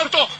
muerto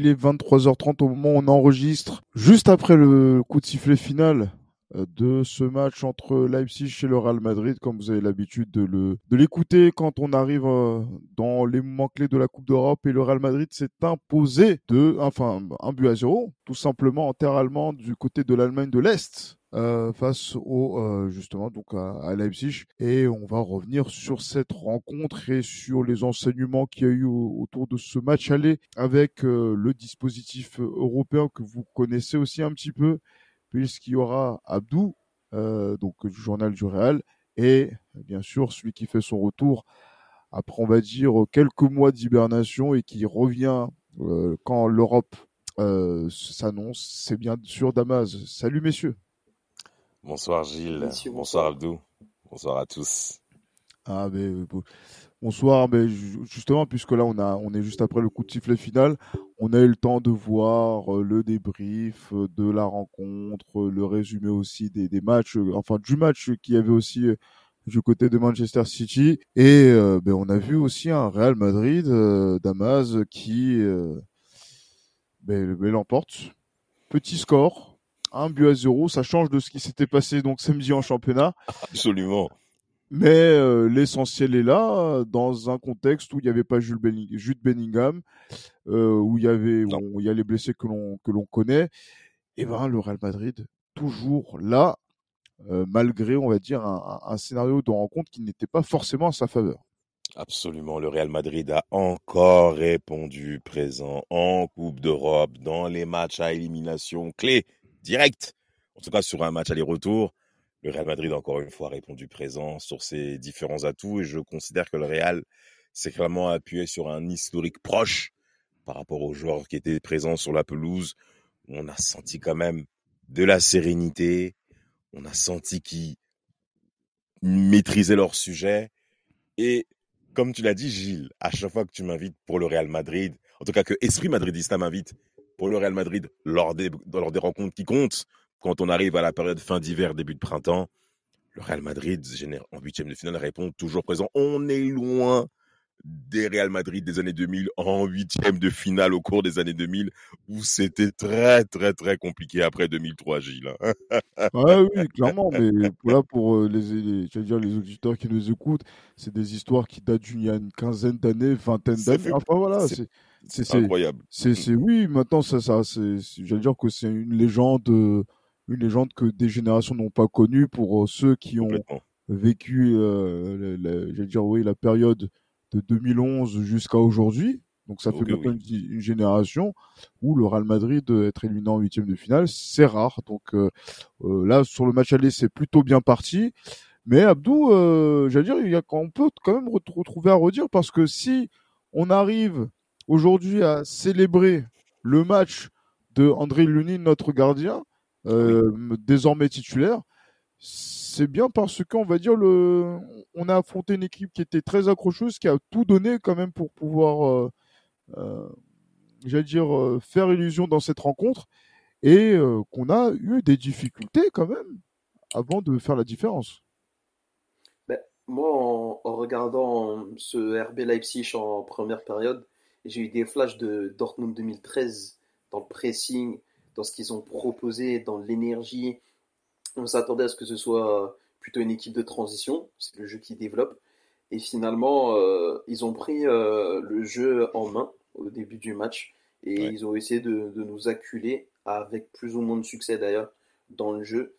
Il est 23h30 au moment où on enregistre, juste après le coup de sifflet final euh, de ce match entre Leipzig et le Real Madrid, comme vous avez l'habitude de l'écouter quand on arrive euh, dans les moments clés de la Coupe d'Europe et le Real Madrid s'est imposé de enfin un but à zéro, tout simplement en terre allemande du côté de l'Allemagne de l'Est. Euh, face au euh, justement donc à, à, Leipzig. Et on va revenir sur cette rencontre et sur les enseignements qu'il y a eu au, autour de ce match aller avec euh, le dispositif européen que vous connaissez aussi un petit peu puisqu'il y aura Abdou donc du journal du Real. Et bien sûr celui qui fait son retour après on va dire quelques mois d'hibernation et qui revient quand l'Europe s'annonce c'est bien sûr Damas. Salut messieurs Bonsoir Gilles, Monsieur, bonsoir. Abdou, bonsoir à tous. Ah ben bonsoir, mais justement puisque là on a on est juste après le coup de sifflet final, on a eu le temps de voir euh, le débrief euh, de la rencontre, le résumé aussi des, des matchs, euh, enfin du match qui avait aussi du côté de Manchester City. Et euh, ben, on a vu aussi un Real Madrid euh, Damas qui euh, ben, ben, l'emporte. Petit score, un but à zéro, ça change de ce qui s'était passé donc samedi en championnat. Absolument. Mais euh, l'essentiel est là, dans un contexte où il n'y avait pas Jules, Belling Jude Bellingham, euh, où il y avait, où il y a les blessés que l'on que l'on connaît. Et ben le Real Madrid toujours là, euh, malgré on va dire un, un scénario de rencontre qui n'était pas forcément à sa faveur. Absolument, le Real Madrid a encore répondu présent en Coupe d'Europe dans les matchs à élimination clés direct. En tout cas, sur un match aller-retour, le Real Madrid a encore une fois répondu présent sur ses différents atouts et je considère que le Real s'est clairement appuyé sur un historique proche par rapport aux joueurs qui étaient présents sur la pelouse. On a senti quand même de la sérénité, on a senti qu'ils maîtrisaient leur sujet et comme tu l'as dit Gilles, à chaque fois que tu m'invites pour le Real Madrid, en tout cas que Esprit Madridista m'invite pour le Real Madrid lors des, lors des rencontres qui comptent. Quand on arrive à la période fin d'hiver, début de printemps, le Real Madrid en huitième de finale répond toujours présent. On est loin des Real Madrid des années 2000 en huitième de finale au cours des années 2000 où c'était très très très compliqué après 2003 Gilles. ouais, oui, clairement, mais là pour euh, les, les, je veux dire, les auditeurs qui nous écoutent, c'est des histoires qui datent d'il y a une quinzaine d'années, vingtaine d'années. Enfin voilà, c'est c'est incroyable. C'est c'est oui, maintenant ça ça c'est j'allais dire que c'est une légende une légende que des générations n'ont pas connue pour ceux qui ont vécu euh, j'allais dire oui la période de 2011 jusqu'à aujourd'hui. Donc ça fait maintenant oui. une, une, génération où le Real Madrid être éliminé en huitième de finale, c'est rare. Donc euh, euh, là sur le match aller, c'est plutôt bien parti. Mais Abdou, euh, j'allais dire, il y a, on peut quand même retrouver à redire parce que si on arrive aujourd'hui à célébrer le match de André Lunin, notre gardien, euh, oui. désormais titulaire, c'est bien parce qu'on va dire le, on a affronté une équipe qui était très accrocheuse, qui a tout donné quand même pour pouvoir, euh, euh, j'allais dire, faire illusion dans cette rencontre et qu'on a eu des difficultés quand même avant de faire la différence. Ben, moi, en, en, regardant ce RB Leipzig en première période, j'ai eu des flashs de Dortmund 2013 dans le pressing, dans ce qu'ils ont proposé, dans l'énergie, on s'attendait à ce que ce soit plutôt une équipe de transition, c'est le jeu qui développe. Et finalement, euh, ils ont pris euh, le jeu en main au début du match et ouais. ils ont essayé de, de, nous acculer avec plus ou moins de succès d'ailleurs dans le jeu.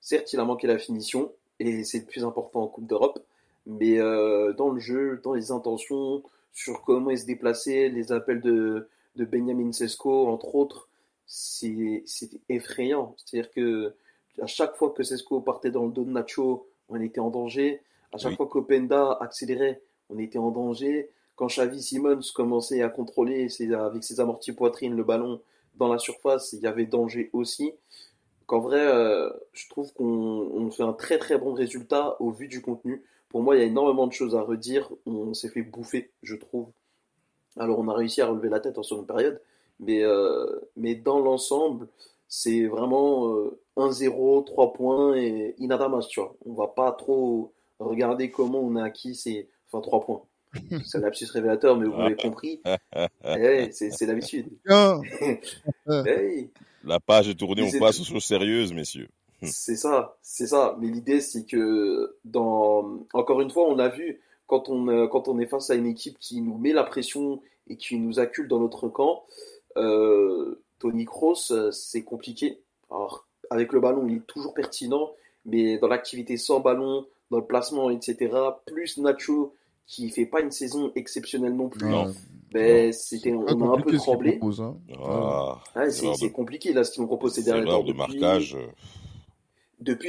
Certes, il a manqué la finition et c'est le plus important en Coupe d'Europe, mais euh, dans le jeu, dans les intentions, sur comment il se déplaçait, les appels de, de Benjamin Sesko, entre autres, c'est effrayant. C'est-à-dire que à chaque fois que Sesco partait dans le dos de Nacho, on était en danger. À chaque oui. fois qu'Openda accélérait, on était en danger. quand Xavi Simons commençait à contrôler avec ses amortis poitrine le ballon dans la surface, il y avait danger aussi. Qu'en vrai, euh, je trouve qu'on fait un très très bon résultat au vu du contenu. Pour moi, il y a énormément de choses à redire. On s'est fait bouffer, je trouve. Alors, on a réussi à relever la tête en seconde période, mais, euh, mais dans l'ensemble, c'est vraiment 1-0, euh, 3 points et inadamas, tu vois. On va pas trop regarder comment on a acquis ces enfin, 3 points. C'est un lapsus révélateur, mais vous l'avez compris. Eh, c'est l'habitude. La page est tournée, on passe aux choses sérieuses, messieurs. C'est ça, c'est ça. Mais l'idée, c'est que, dans... encore une fois, on a vu, quand on, euh, quand on est face à une équipe qui nous met la pression et qui nous accule dans notre camp, euh, Tony Kroos, euh, c'est compliqué. Alors, avec le ballon, il est toujours pertinent, mais dans l'activité sans ballon, dans le placement, etc., plus Nacho, qui fait pas une saison exceptionnelle non plus, Ben, c'était, on a un peu tremblé. Hein. Ah, c'est, compliqué là ce qu'ils nous proposent ces derniers temps. de marquage. Depuis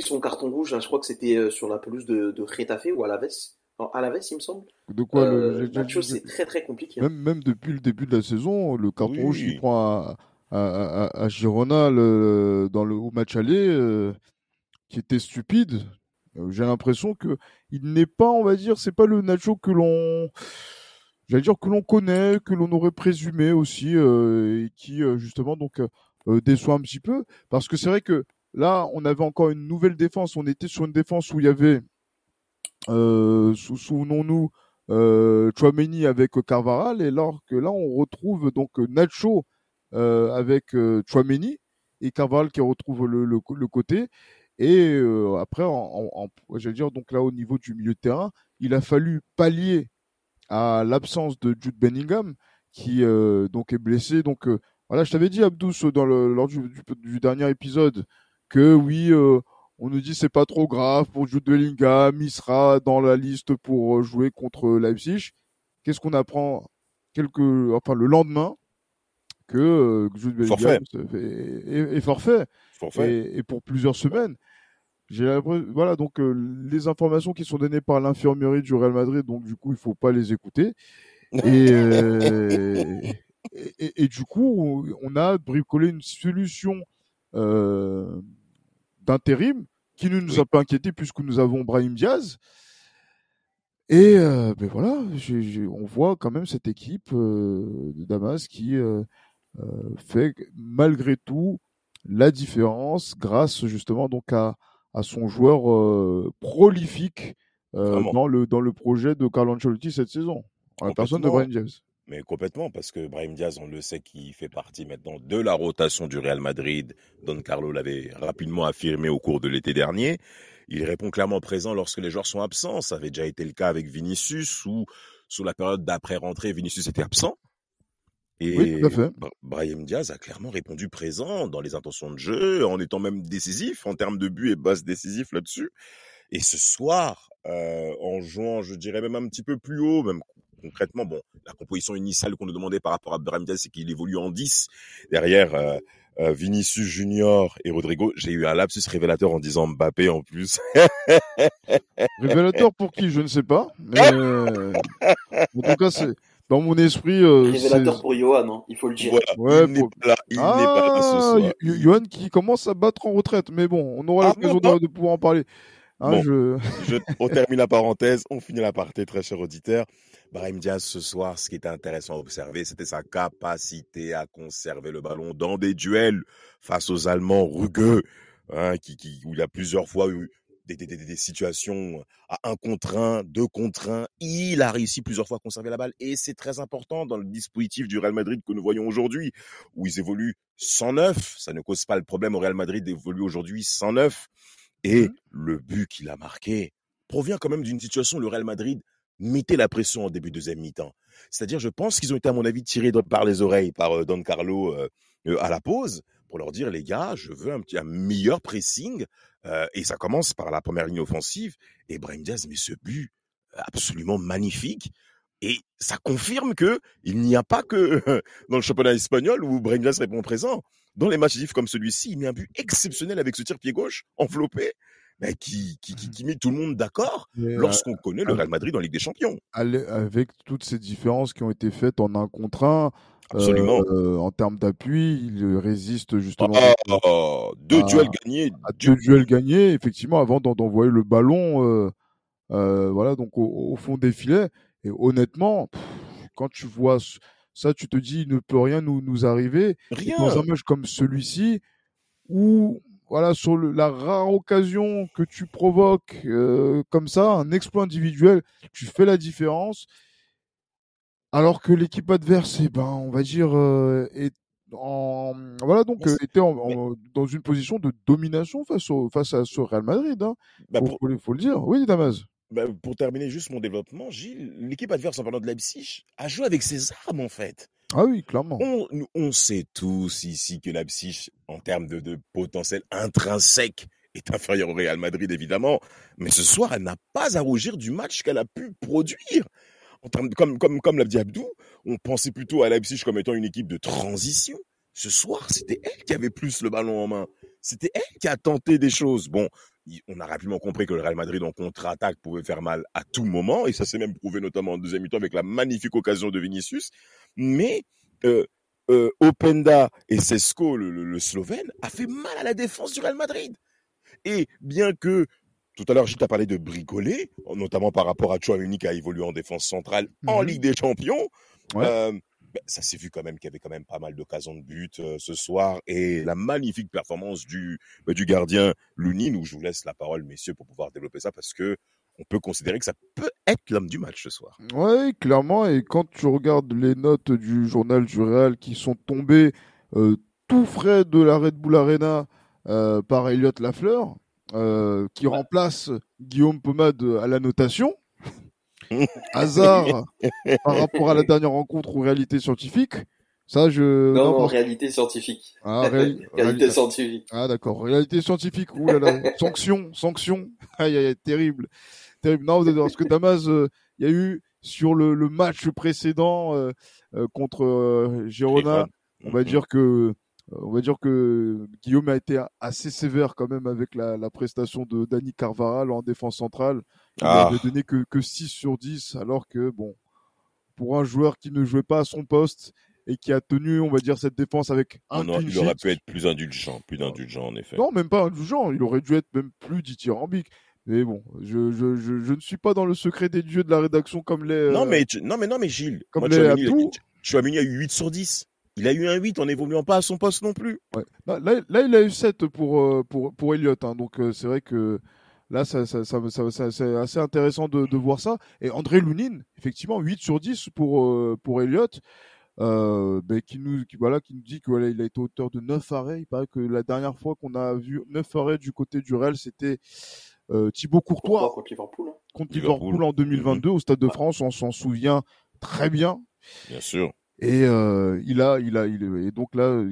son carton rouge, je crois que c'était euh, sur la pelouse de, de Retafe ou à la veste. à la veste, il me semble. De quoi euh, le, c'est très très compliqué. Hein. Même, même depuis le début de la saison, le carton rouge qu'il prend à, à, à, Girona dans le match aller, euh, qui était stupide. Euh, j'ai l'impression que il n'est pas, on va dire, c'est pas le Nacho que l'on, j'allais dire que l'on connaît, que l'on aurait présumé aussi, euh, et qui euh, justement donc déçoit un petit peu, parce que c'est vrai que là, on avait encore une nouvelle défense. On était sur une défense où il y avait, souvenons-nous, euh, avec Carvaral, et alors là, on retrouve donc Nacho avec Chouameni et Carvaral qui retrouve le, côté. Et euh, après, j'allais dire, donc là, au niveau du milieu de terrain, il a fallu pallier à l'absence de Jude Bellingham, qui euh, donc est blessé. Donc euh, voilà, je t'avais dit, Abdous, dans le, lors du, dernier épisode, que oui, on nous dit c'est pas trop grave pour Jude Bellingham, il sera dans la liste pour jouer contre Leipzig. Qu'est-ce qu'on apprend quelques, enfin le lendemain que Jude Bellingham est, forfait. Et, et, pour plusieurs semaines. J'ai voilà donc euh, les informations qui sont données par l'infirmerie du Real Madrid, donc du coup il faut pas les écouter. Et, euh, et, et, du coup on a bricolé une solution euh, d'intérim qui ne nous a pas inquiété puisque nous avons Brahim Diaz. Et euh, ben voilà, on voit quand même cette équipe de Damas qui fait malgré tout la différence grâce justement donc à à son joueur euh, prolifique euh, dans, le, dans le projet de Carlo Ancelotti cette saison, la personne de Brahim Diaz. Mais complètement, parce que Brahim Diaz, on le sait qu'il fait partie maintenant de la rotation du Real Madrid. Don Carlo l'avait rapidement affirmé au cours de l'été dernier. Il répond clairement présent lorsque les joueurs sont absents. Ça avait déjà été le cas avec Vinicius, ou sous la période d'après-rentrée, Vinicius était absent. Et Brahim Diaz a clairement répondu présent dans les intentions de jeu, en étant même décisif en termes de but et base décisif là-dessus. Et ce soir, euh, en jouant, je dirais même un petit peu plus haut, même concrètement, bon, la composition initiale qu'on nous demandait par rapport à Brahim Diaz, c'est qu'il évolue en 10 derrière euh, euh, Vinicius Junior et Rodrigo. J'ai eu un lapsus révélateur en disant Mbappé en plus. révélateur pour qui? Je ne sais pas. Mais en tout cas, c'est dans mon esprit. Euh, Révélateur pour Johan, hein, il faut le dire. Ouais, il n'est pas là, il ah, n'est pas là ce ah, soir. Johan qui commence à battre en retraite, mais bon, on aura ah, l'occasion de, de, pouvoir en parler. Hein, bon, je... je... on termine la parenthèse, on finit la partie, très cher auditeur. Brahim Diaz, ce soir, ce qui était intéressant à observer, c'était sa capacité à conserver le ballon dans des duels face aux Allemands rugueux, hein, qui, qui, où il a plusieurs fois eu des, des, des, des, situations à un contre un, deux contre un. Il a réussi plusieurs fois à conserver la balle et c'est très important dans le dispositif du Real Madrid que nous voyons aujourd'hui, où ils évoluent 109. Ça ne cause pas le problème au Real Madrid d'évoluer aujourd'hui 109. Et mmh le but qu'il a marqué provient quand même d'une situation où le Real Madrid mettait la pression en début de deuxième mi-temps. C'est-à-dire, je pense qu'ils ont été, à mon avis, tirés par les oreilles par euh, Don Carlo euh, euh, à la pause pour leur dire, les gars, je veux un, petit, un meilleur pressing et ça commence par la première ligne offensive. Et Brahim Diaz met ce but absolument magnifique. Et ça confirme que il n'y a pas que dans le championnat espagnol où Brahim Diaz répond présent. Dans les matchs comme celui-ci, il met un but exceptionnel avec ce tir pied gauche enveloppé. bah, qui, qui, qui, met tout le monde d'accord lorsqu'on connaît le Real Madrid en Ligue des Champions. Avec toutes ces différences qui ont été faites en un contre un, Absolument. Euh, en termes d'appui, il résiste justement. Oh, deux duels gagnés. deux duels gagnés, effectivement, avant d'envoyer le ballon, euh, euh, voilà, donc au, fond des filets. Et honnêtement, quand tu vois ça, tu te dis, il ne peut rien nous, nous arriver. Rien. Dans un match comme celui-ci, où voilà, sur la rare occasion que tu provoques comme ça, un exploit individuel, tu fais la différence. Alors que l'équipe adverse, eh ben, on va dire, euh, est en, voilà, donc euh, était dans une position de domination face, au, face à ce Real Madrid. Hein. Bah, faut, le dire. Oui, Damas. Bah, pour terminer juste mon développement, Gilles, l'équipe adverse en parlant de Leipzig a joué avec ses armes en fait. Ah oui, clairement. On, on sait tous ici que Leipzig, en termes de, de potentiel intrinsèque, est inférieure au Real Madrid évidemment, mais ce soir, elle n'a pas à rougir du match qu'elle a pu produire comme, comme, comme l'a dit Abdou, on pensait plutôt à Leipzig comme étant une équipe de transition. Ce soir, c'était elle qui avait plus le ballon en main. C'était elle qui a tenté des choses. Bon, on a rapidement compris que le Real Madrid en contre-attaque pouvait faire mal à tout moment, et ça s'est même prouvé notamment en deuxième mi-temps avec la magnifique occasion de Vinicius. Mais euh, euh, Openda et Sesko, le, le, Slovène, a fait mal à la défense du Real Madrid. Et bien que tout à l'heure, je t'ai parlé de bricoler, notamment par rapport à Chouameni qui a évolué en défense centrale en mhm. Ligue des Champions. Euh, ça s'est vu quand même qu'il y avait quand même pas mal d'occasions de but euh, ce soir et la magnifique performance du, ben, du gardien Lounine, où je vous laisse la parole, messieurs, pour pouvoir développer ça parce que on peut considérer que ça peut être l'homme du match ce soir. Oui, clairement. Et quand tu regardes les notes du journal du Real qui sont tombées euh, tout frais de la Red Bull Arena par Elliot Lafleur, euh, qui remplace Guillaume Pomade à la notation. Hasard par rapport à la dernière rencontre ou réalité scientifique. Ça, je. Non, réalité scientifique. Ah, réalité scientifique. Ah, d'accord. Réalité scientifique. Ouh là là. sanction, sanction. Aïe, aïe, terrible. Terrible. Non, parce que Damas, euh, il y a eu sur le, le match précédent euh, contre Girona, on va dire que euh, on va dire que Guillaume a été assez sévère quand même avec la, prestation de Dani Carvaral en défense centrale. Il ah. n'avait donné que, que 6 sur 10, alors que, bon, pour un joueur qui ne jouait pas à son poste et qui a tenu, on va dire, cette défense avec un non, Il aurait pu être plus indulgent, plus indulgent en effet. Non, même pas indulgent, il aurait dû être même plus dithyrambique. Mais bon, je, je, je, je, ne suis pas dans le secret des dieux de la rédaction comme les. Non, mais, non, mais, non, mais Gilles, comme les tu as mis à 8 sur 10. Il a eu un 8 en évoluant pas à son poste non plus. Là, là, il a eu 7 pour, euh, pour, pour Elliott. Hein. donc euh, c'est vrai que là, ça, ça, ça, c'est assez intéressant de, de, voir ça. Et André Lounine, effectivement, 8 sur 10 pour, euh, pour Elliott. Ben, qui nous qui, voilà qui nous dit qu'il voilà, il a été auteur de 9 arrêts. Il paraît que la dernière fois qu'on a vu 9 arrêts du côté du Real, c'était Thibaut Courtois contre Liverpool, hein? contre Liverpool, en 2022 au Stade de France. On s'en souvient très bien. Bien sûr. Et euh, il a, il a, il et donc là,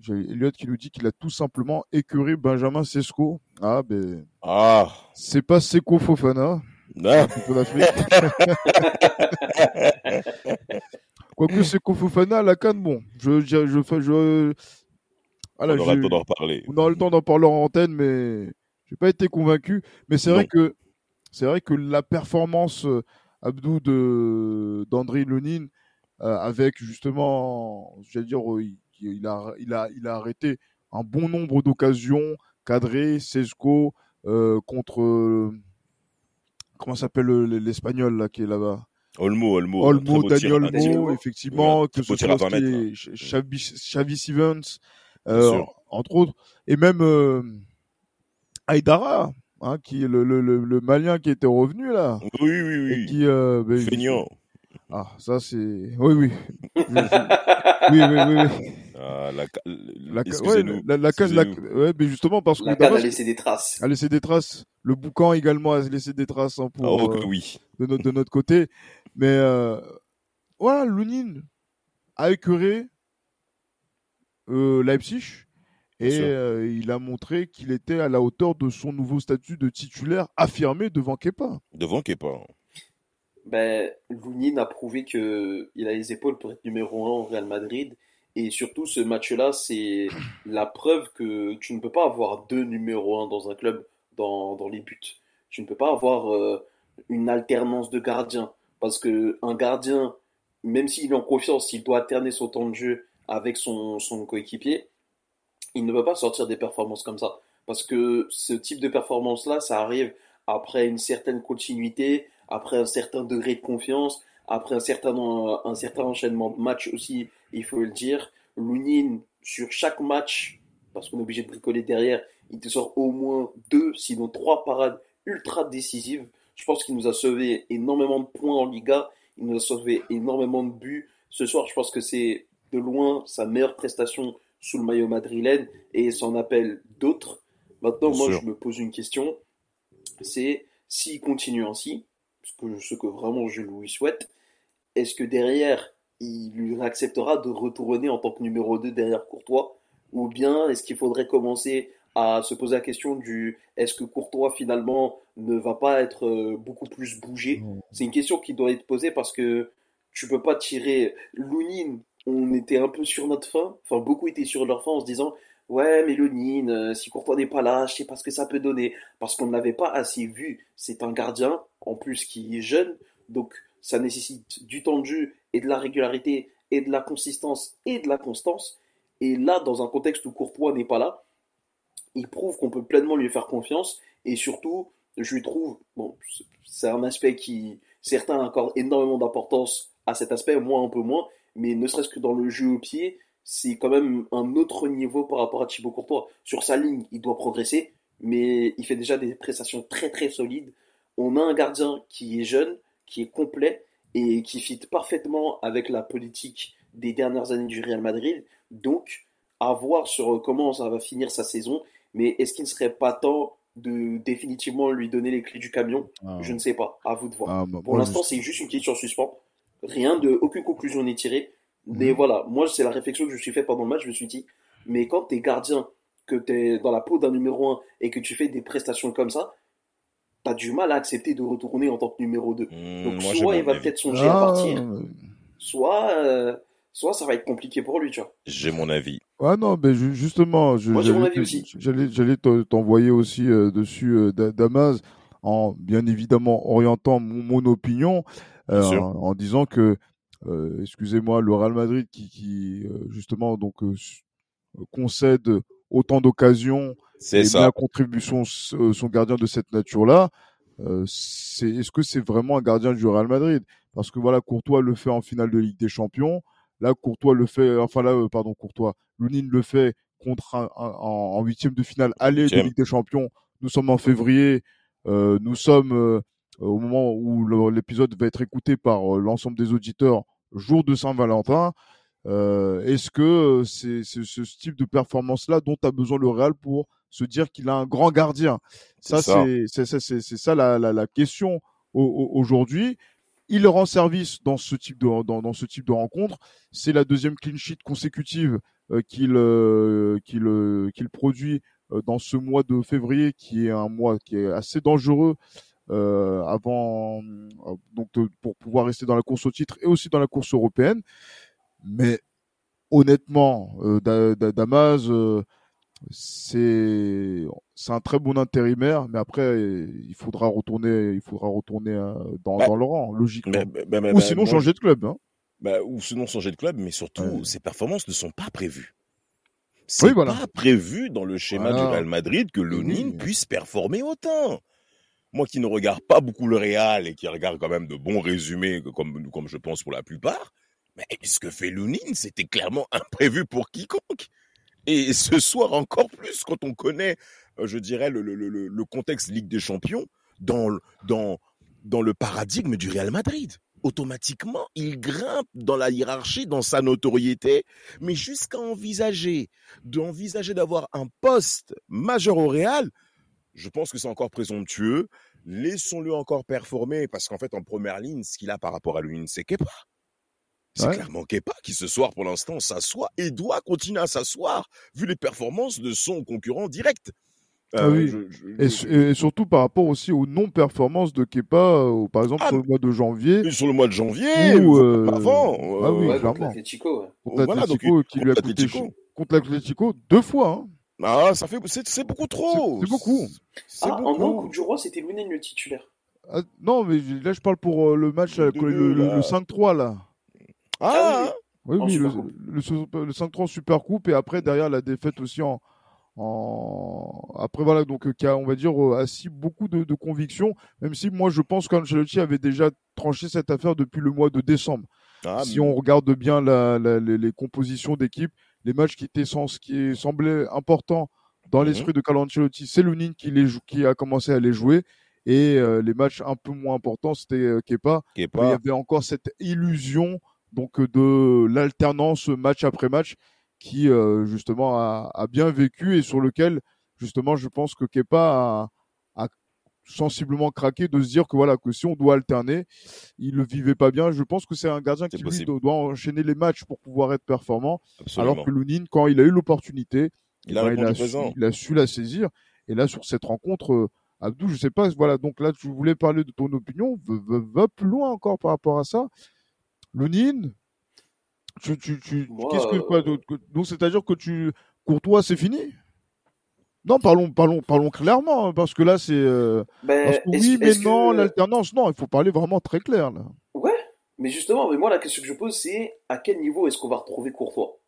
j'ai Elliot qui nous dit qu'il a tout simplement écœuré Benjamin Sesko. Ah ben, ah. c'est pas Seko Fofana. Ah. Quoique Seko Fofana à la canne, bon, je, je, je, je voilà, on aura le temps d'en reparler. On aura le temps d'en parler en antenne, mais j'ai pas été convaincu. Mais c'est vrai que c'est vrai que la performance euh, Abdou de d'André Lenin euh, avec justement, j'allais dire, euh, il, a, il, a, il a arrêté un bon nombre d'occasions cadrées, Sesco euh, contre comment s'appelle l'espagnol là qui est là-bas? Olmo, Olmo, Olmo, Daniel Olmo, effectivement, que ce soit Xavi, Xavi Stevens, euh, entre autres, et même euh, hein, qui est le, le, le, Malien qui était revenu là. Oui, oui, oui. Et qui, euh, ben, Feignant. Ah, ça c'est. Oui, oui. oui, oui, oui, oui. Ah, la, la, ouais, la, la, la, ouais, mais justement parce que la canne a laissé des traces. A laissé des traces. Le boucan également a laissé des traces hein, pour. Oh, euh, oui. De notre de notre côté, mais euh, voilà, Lunin a écœuré euh, Leipzig et euh, il a montré qu'il était à la hauteur de son nouveau statut de titulaire affirmé devant Kepa. Devant Kepa ben, Lounine a prouvé qu'il a les épaules pour être numéro 1 au Real Madrid. Et surtout, ce match-là, c'est la preuve que tu ne peux pas avoir deux numéros 1 dans un club dans, dans les buts. Tu ne peux pas avoir euh, une alternance de gardiens. Parce que un gardien, même s'il est en confiance, s'il doit alterner son temps de jeu avec son, son coéquipier, il ne peut pas sortir des performances comme ça. Parce que ce type de performance-là, ça arrive après une certaine continuité, après un certain degré de confiance, après un certain, un certain enchaînement de matchs aussi, il faut le dire. Lounine, sur chaque match, parce qu'on est obligé de bricoler derrière, il te sort au moins deux, sinon trois parades ultra décisives. Je pense qu'il nous a sauvé énormément de points en Liga, il nous a sauvé énormément de buts. Ce soir, je pense que c'est de loin sa meilleure prestation sous le maillot madrilène et s'en appelle d'autres. Maintenant, moi, je me pose une question. C'est s'il continue ainsi, ce que, ce que vraiment je lui souhaite, est-ce que derrière, il acceptera de retourner en tant que numéro 2 derrière Courtois? Ou bien est-ce qu'il faudrait commencer à se poser la question du est-ce que Courtois finalement ne va pas être euh, beaucoup plus bougé? C'est une question qui doit être posée parce que tu peux pas tirer Lounine. On était un peu sur notre fin, enfin beaucoup étaient sur leur fin en se disant ouais mais Lounine, euh, si Courtois n'est pas là, je sais pas ce que ça peut donner. Parce qu'on ne l'avait pas assez vu. C'est un gardien en plus qui est jeune, donc ça nécessite du temps de jeu et de la régularité et de la consistance et de la constance. Et là, dans un contexte où Courtois n'est pas là, il prouve qu'on peut pleinement lui faire confiance. Et surtout, je lui trouve, bon, c'est un aspect qui, certains accordent énormément d'importance à cet aspect, moi un peu moins, mais ne serait-ce que dans le jeu au pied, c'est quand même un autre niveau par rapport à Thibaut Courtois. Sur sa ligne, il doit progresser, mais il fait déjà des prestations très très solides. On a un gardien qui est jeune, qui est complet et qui fit parfaitement avec la politique des dernières années du Real Madrid. Donc, à voir sur comment ça va finir sa saison. Mais est-ce qu'il ne serait pas temps de définitivement lui donner les clés du camion? Ah. Je ne sais pas. À vous de voir. Ah, bah, Pour l'instant, c'est juste une question en suspens. Rien de, aucune conclusion n'est tirée. Mais mhm. voilà, moi, c'est la réflexion que je me suis fait pendant le match. Je me suis dit, mais quand tu es gardien, que tu es dans la peau d'un numéro 1 et que tu fais des prestations comme ça, t'as du mal à accepter de retourner en tant que numéro 2. Hmm, Donc soit il va peut-être songer à partir, soit, euh, soit ça va être compliqué pour lui, tu vois. J'ai mon avis. Ah non, mais justement, j'allais t'envoyer aussi euh, dessus euh, Damas, en bien évidemment orientant mon, opinion, en, disant que, excusez-moi, le Real Madrid qui, qui justement donc concède autant d'occasions c'est ça. La contribution, euh, son gardien de cette nature-là, euh, c'est est-ce que c'est vraiment un gardien du Real Madrid? Parce que voilà, Courtois le fait en finale de Ligue des Champions. Là, Courtois le fait, enfin là, euh, pardon, Courtois, Lounine le fait contre un, en huitième de finale aller de Ligue des Champions. Nous sommes en février. Euh, nous sommes euh, au moment où l'épisode va être écouté par l'ensemble des auditeurs, jour de Saint-Valentin. Euh, Est-ce que c'est ce type de performance-là dont a besoin le Real pour se dire qu'il a un grand gardien? Ça, c'est c'est ça la, la, la question aujourd'hui. Il rend service dans ce type de dans, dans ce type de rencontre. C'est la deuxième clean sheet consécutive euh, qu'il euh, qu'il euh, qu'il produit dans ce mois de février, qui est un mois qui est assez dangereux avant donc pour pouvoir rester dans la course au titre et aussi dans la course européenne. Mais honnêtement, Damas c'est c'est un très bon intérimaire, mais après il faudra retourner, il faudra retourner euh, dans, bah, dans le rang, logiquement. ou sinon changer de club. Hein. Bah, ou sinon changer de club, mais surtout ses performances ne sont pas prévues. C'est pas prévu dans le schéma du Real Madrid que Lonin puisse performer autant. Moi qui ne regarde pas beaucoup le Real et qui regarde quand même de bons résumés, comme, comme je pense pour la plupart, mais ce que fait Lonin, c'était clairement imprévu pour quiconque. Et ce soir encore plus quand on connaît, euh, je dirais, le, le, le, contexte Ligue des Champions dans, dans, dans le paradigme du Real Madrid. Automatiquement, il grimpe dans la hiérarchie, dans sa notoriété, mais jusqu'à envisager, d'envisager d'avoir un poste majeur au Real, je pense que c'est encore présomptueux. Laissons-le encore performer, parce qu'en fait, en première ligne, ce qu'il a par rapport à lui, c'est pas. C'est clairement Kepa qui ce soir, pour l'instant, s'assoit et doit continuer à s'asseoir, vu les performances de son concurrent direct. Ah euh, et, surtout par rapport aussi aux non-performances de Kepa, euh, par exemple ah, sur le mois de janvier. Sur le mois de janvier, ou euh, avant. ah oui, Contre l'Atletico. Contre l'Atletico qui lui a coûté contre l'Atletico deux fois. Hein. Ah, ça fait, c'est beaucoup trop. C'est beaucoup. Ah, en non, Coupe du Roi, c'était Lounine le titulaire. Ah, non, mais là, je parle pour euh, le match, le, le, 5-3, là. Ah, ah oui, oui, le, le 5-3 Super Coupe, et après, derrière, la défaite aussi en, en... Après voilà donc euh, qui a on va dire euh, assis beaucoup de, de conviction même si moi je pense qu'Ancelotti avait déjà tranché cette affaire depuis le mois de décembre ah, si on regarde bien la, la, les, compositions d'équipe les matchs qui étaient sans, qui semblaient importants dans mhm. l'esprit de Carlo Ancelotti c'est Lunin qui les qui a commencé à les jouer et euh, les matchs un peu moins importants c'était Kepa. Kepa. il y avait encore cette illusion donc de l'alternance match après match qui euh, justement a, a, bien vécu et sur lequel justement je pense que Kepa a, a, sensiblement craqué de se dire que voilà que si on doit alterner, il le vivait pas bien. Je pense que c'est un gardien qui lui doit enchaîner les matchs pour pouvoir être performant, alors que Lounine quand il a eu l'opportunité, il, a, il, a su, il a su la saisir. Et là sur cette rencontre, euh, Abdou, je sais pas, voilà donc là je voulais parler de ton opinion, va, va plus loin encore par rapport à ça. Lounine, tu, tu, tu, qu'est-ce que quoi euh, Donc c'est-à-dire que tu Courtois, c'est fini? Non, parlons, parlons, parlons clairement, hein, parce que là c'est. Euh... Ben, oui, mais non, l'alternance, non, il faut parler vraiment très clair là. Ouais, mais justement, mais moi la question que je pose, c'est à quel niveau est-ce qu'on va retrouver Courtois?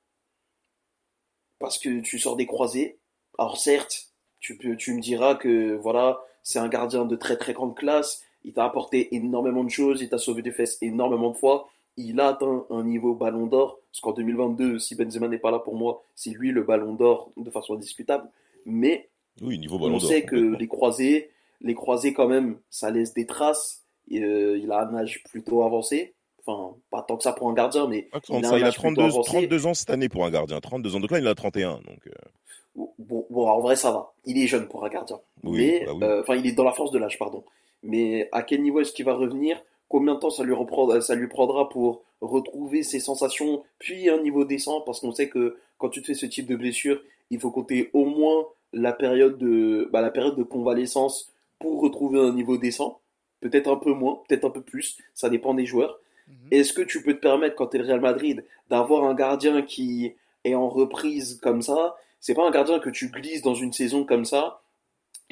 Parce que tu sors des croisés. Alors certes, tu peux, tu me diras que voilà, c'est un gardien de très très grande classe. Il t'a apporté énormément de choses, il t'a sauvé des fesses énormément de fois il a atteint un niveau ballon d'or, parce qu'en 2022, si Benzema n'est pas là pour moi, c'est lui le ballon d'or de façon indiscutable. Mais oui, niveau on sait que les croisés, les croisés quand même, ça laisse des traces. Euh, il a un âge plutôt avancé. Enfin, pas tant que ça pour un gardien, mais ah, il, a, il a 32, 32, ans cette année pour un gardien. 32 ans. Donc là, il a 31. Donc, euh. bon, bon, en vrai, ça va. Il est jeune pour un gardien. mais, bah euh, enfin, il est dans la force de l'âge, pardon. Mais à quel niveau est-ce qu'il va revenir? Combien de temps ça lui, ça lui prendra pour retrouver ses sensations, puis un niveau décent, parce qu'on sait que quand tu te fais ce type de blessure, il faut compter au moins la période de, bah, la période de convalescence pour retrouver un niveau décent. Peut-être un peu moins, peut-être un peu plus, ça dépend des joueurs. Mhm. Est-ce que tu peux te permettre, quand tu es le Real Madrid, d'avoir un gardien qui est en reprise comme ça? C'est pas un gardien que tu glisses dans une saison comme ça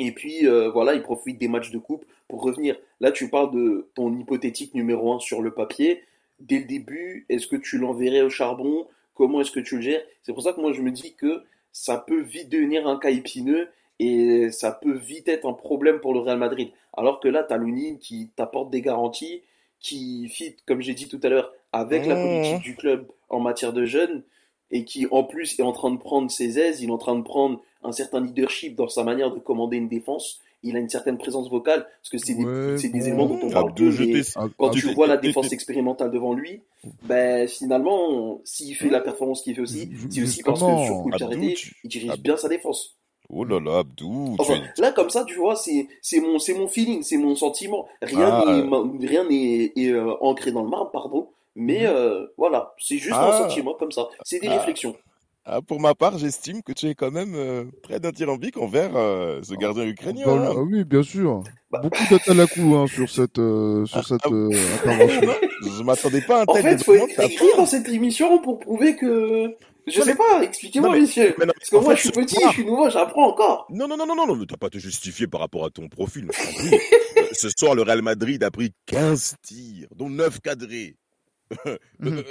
et puis euh, voilà, il profite des matchs de coupe pour revenir. Là, tu parles de ton hypothétique numéro 1 sur le papier. Dès le début, est-ce que tu l'enverrais au charbon? Comment est-ce que tu le gères? C'est pour ça que moi, je me dis que ça peut vite devenir un cas épineux et ça peut vite être un problème pour le Real Madrid. Alors que là, tu as Lounine qui t'apporte des garanties, qui fit, comme j'ai dit tout à l'heure, avec la mmh. politique du club en matière de jeunes et qui en plus est en train de prendre ses aises, il est en train de prendre un certain leadership dans sa manière de commander une défense. Il a une certaine présence vocale, parce que c'est des, éléments dont on parle peu, mais quand tu vois la défense expérimentale devant lui, ben finalement, s'il fait la performance qu'il fait aussi, c'est aussi parce que sur coup il dirige bien sa défense. Oh là là, Abdou. Là, comme ça, tu vois, c'est mon, mon feeling, c'est mon sentiment. Rien ah. n'est rien n'est euh, ancré dans le marbre, pardon. Mais mhm. euh, voilà, c'est juste un ah. sentiment comme ça. C'est des ah. réflexions. Ah, pour ma part, j'estime que tu es quand même euh, très dithyrambique envers euh, ce gardien ukrainien. Bah, hein. oui, bien sûr. Bah. Beaucoup à la coup hein, sur cette, euh, sur cette intervention. Je m'attendais pas à un tel En fait, il faut écrire dans cette émission pour prouver que... Je sais pas, expliquez-moi, monsieur. Parce que moi, je suis petit, je suis nouveau, j'apprends encore. Non, non, non, non, non, non, mais t'as pas à te justifier par rapport à ton profil. Ce soir, le Real Madrid a pris 15 tirs, dont 9 cadrés. Mhm.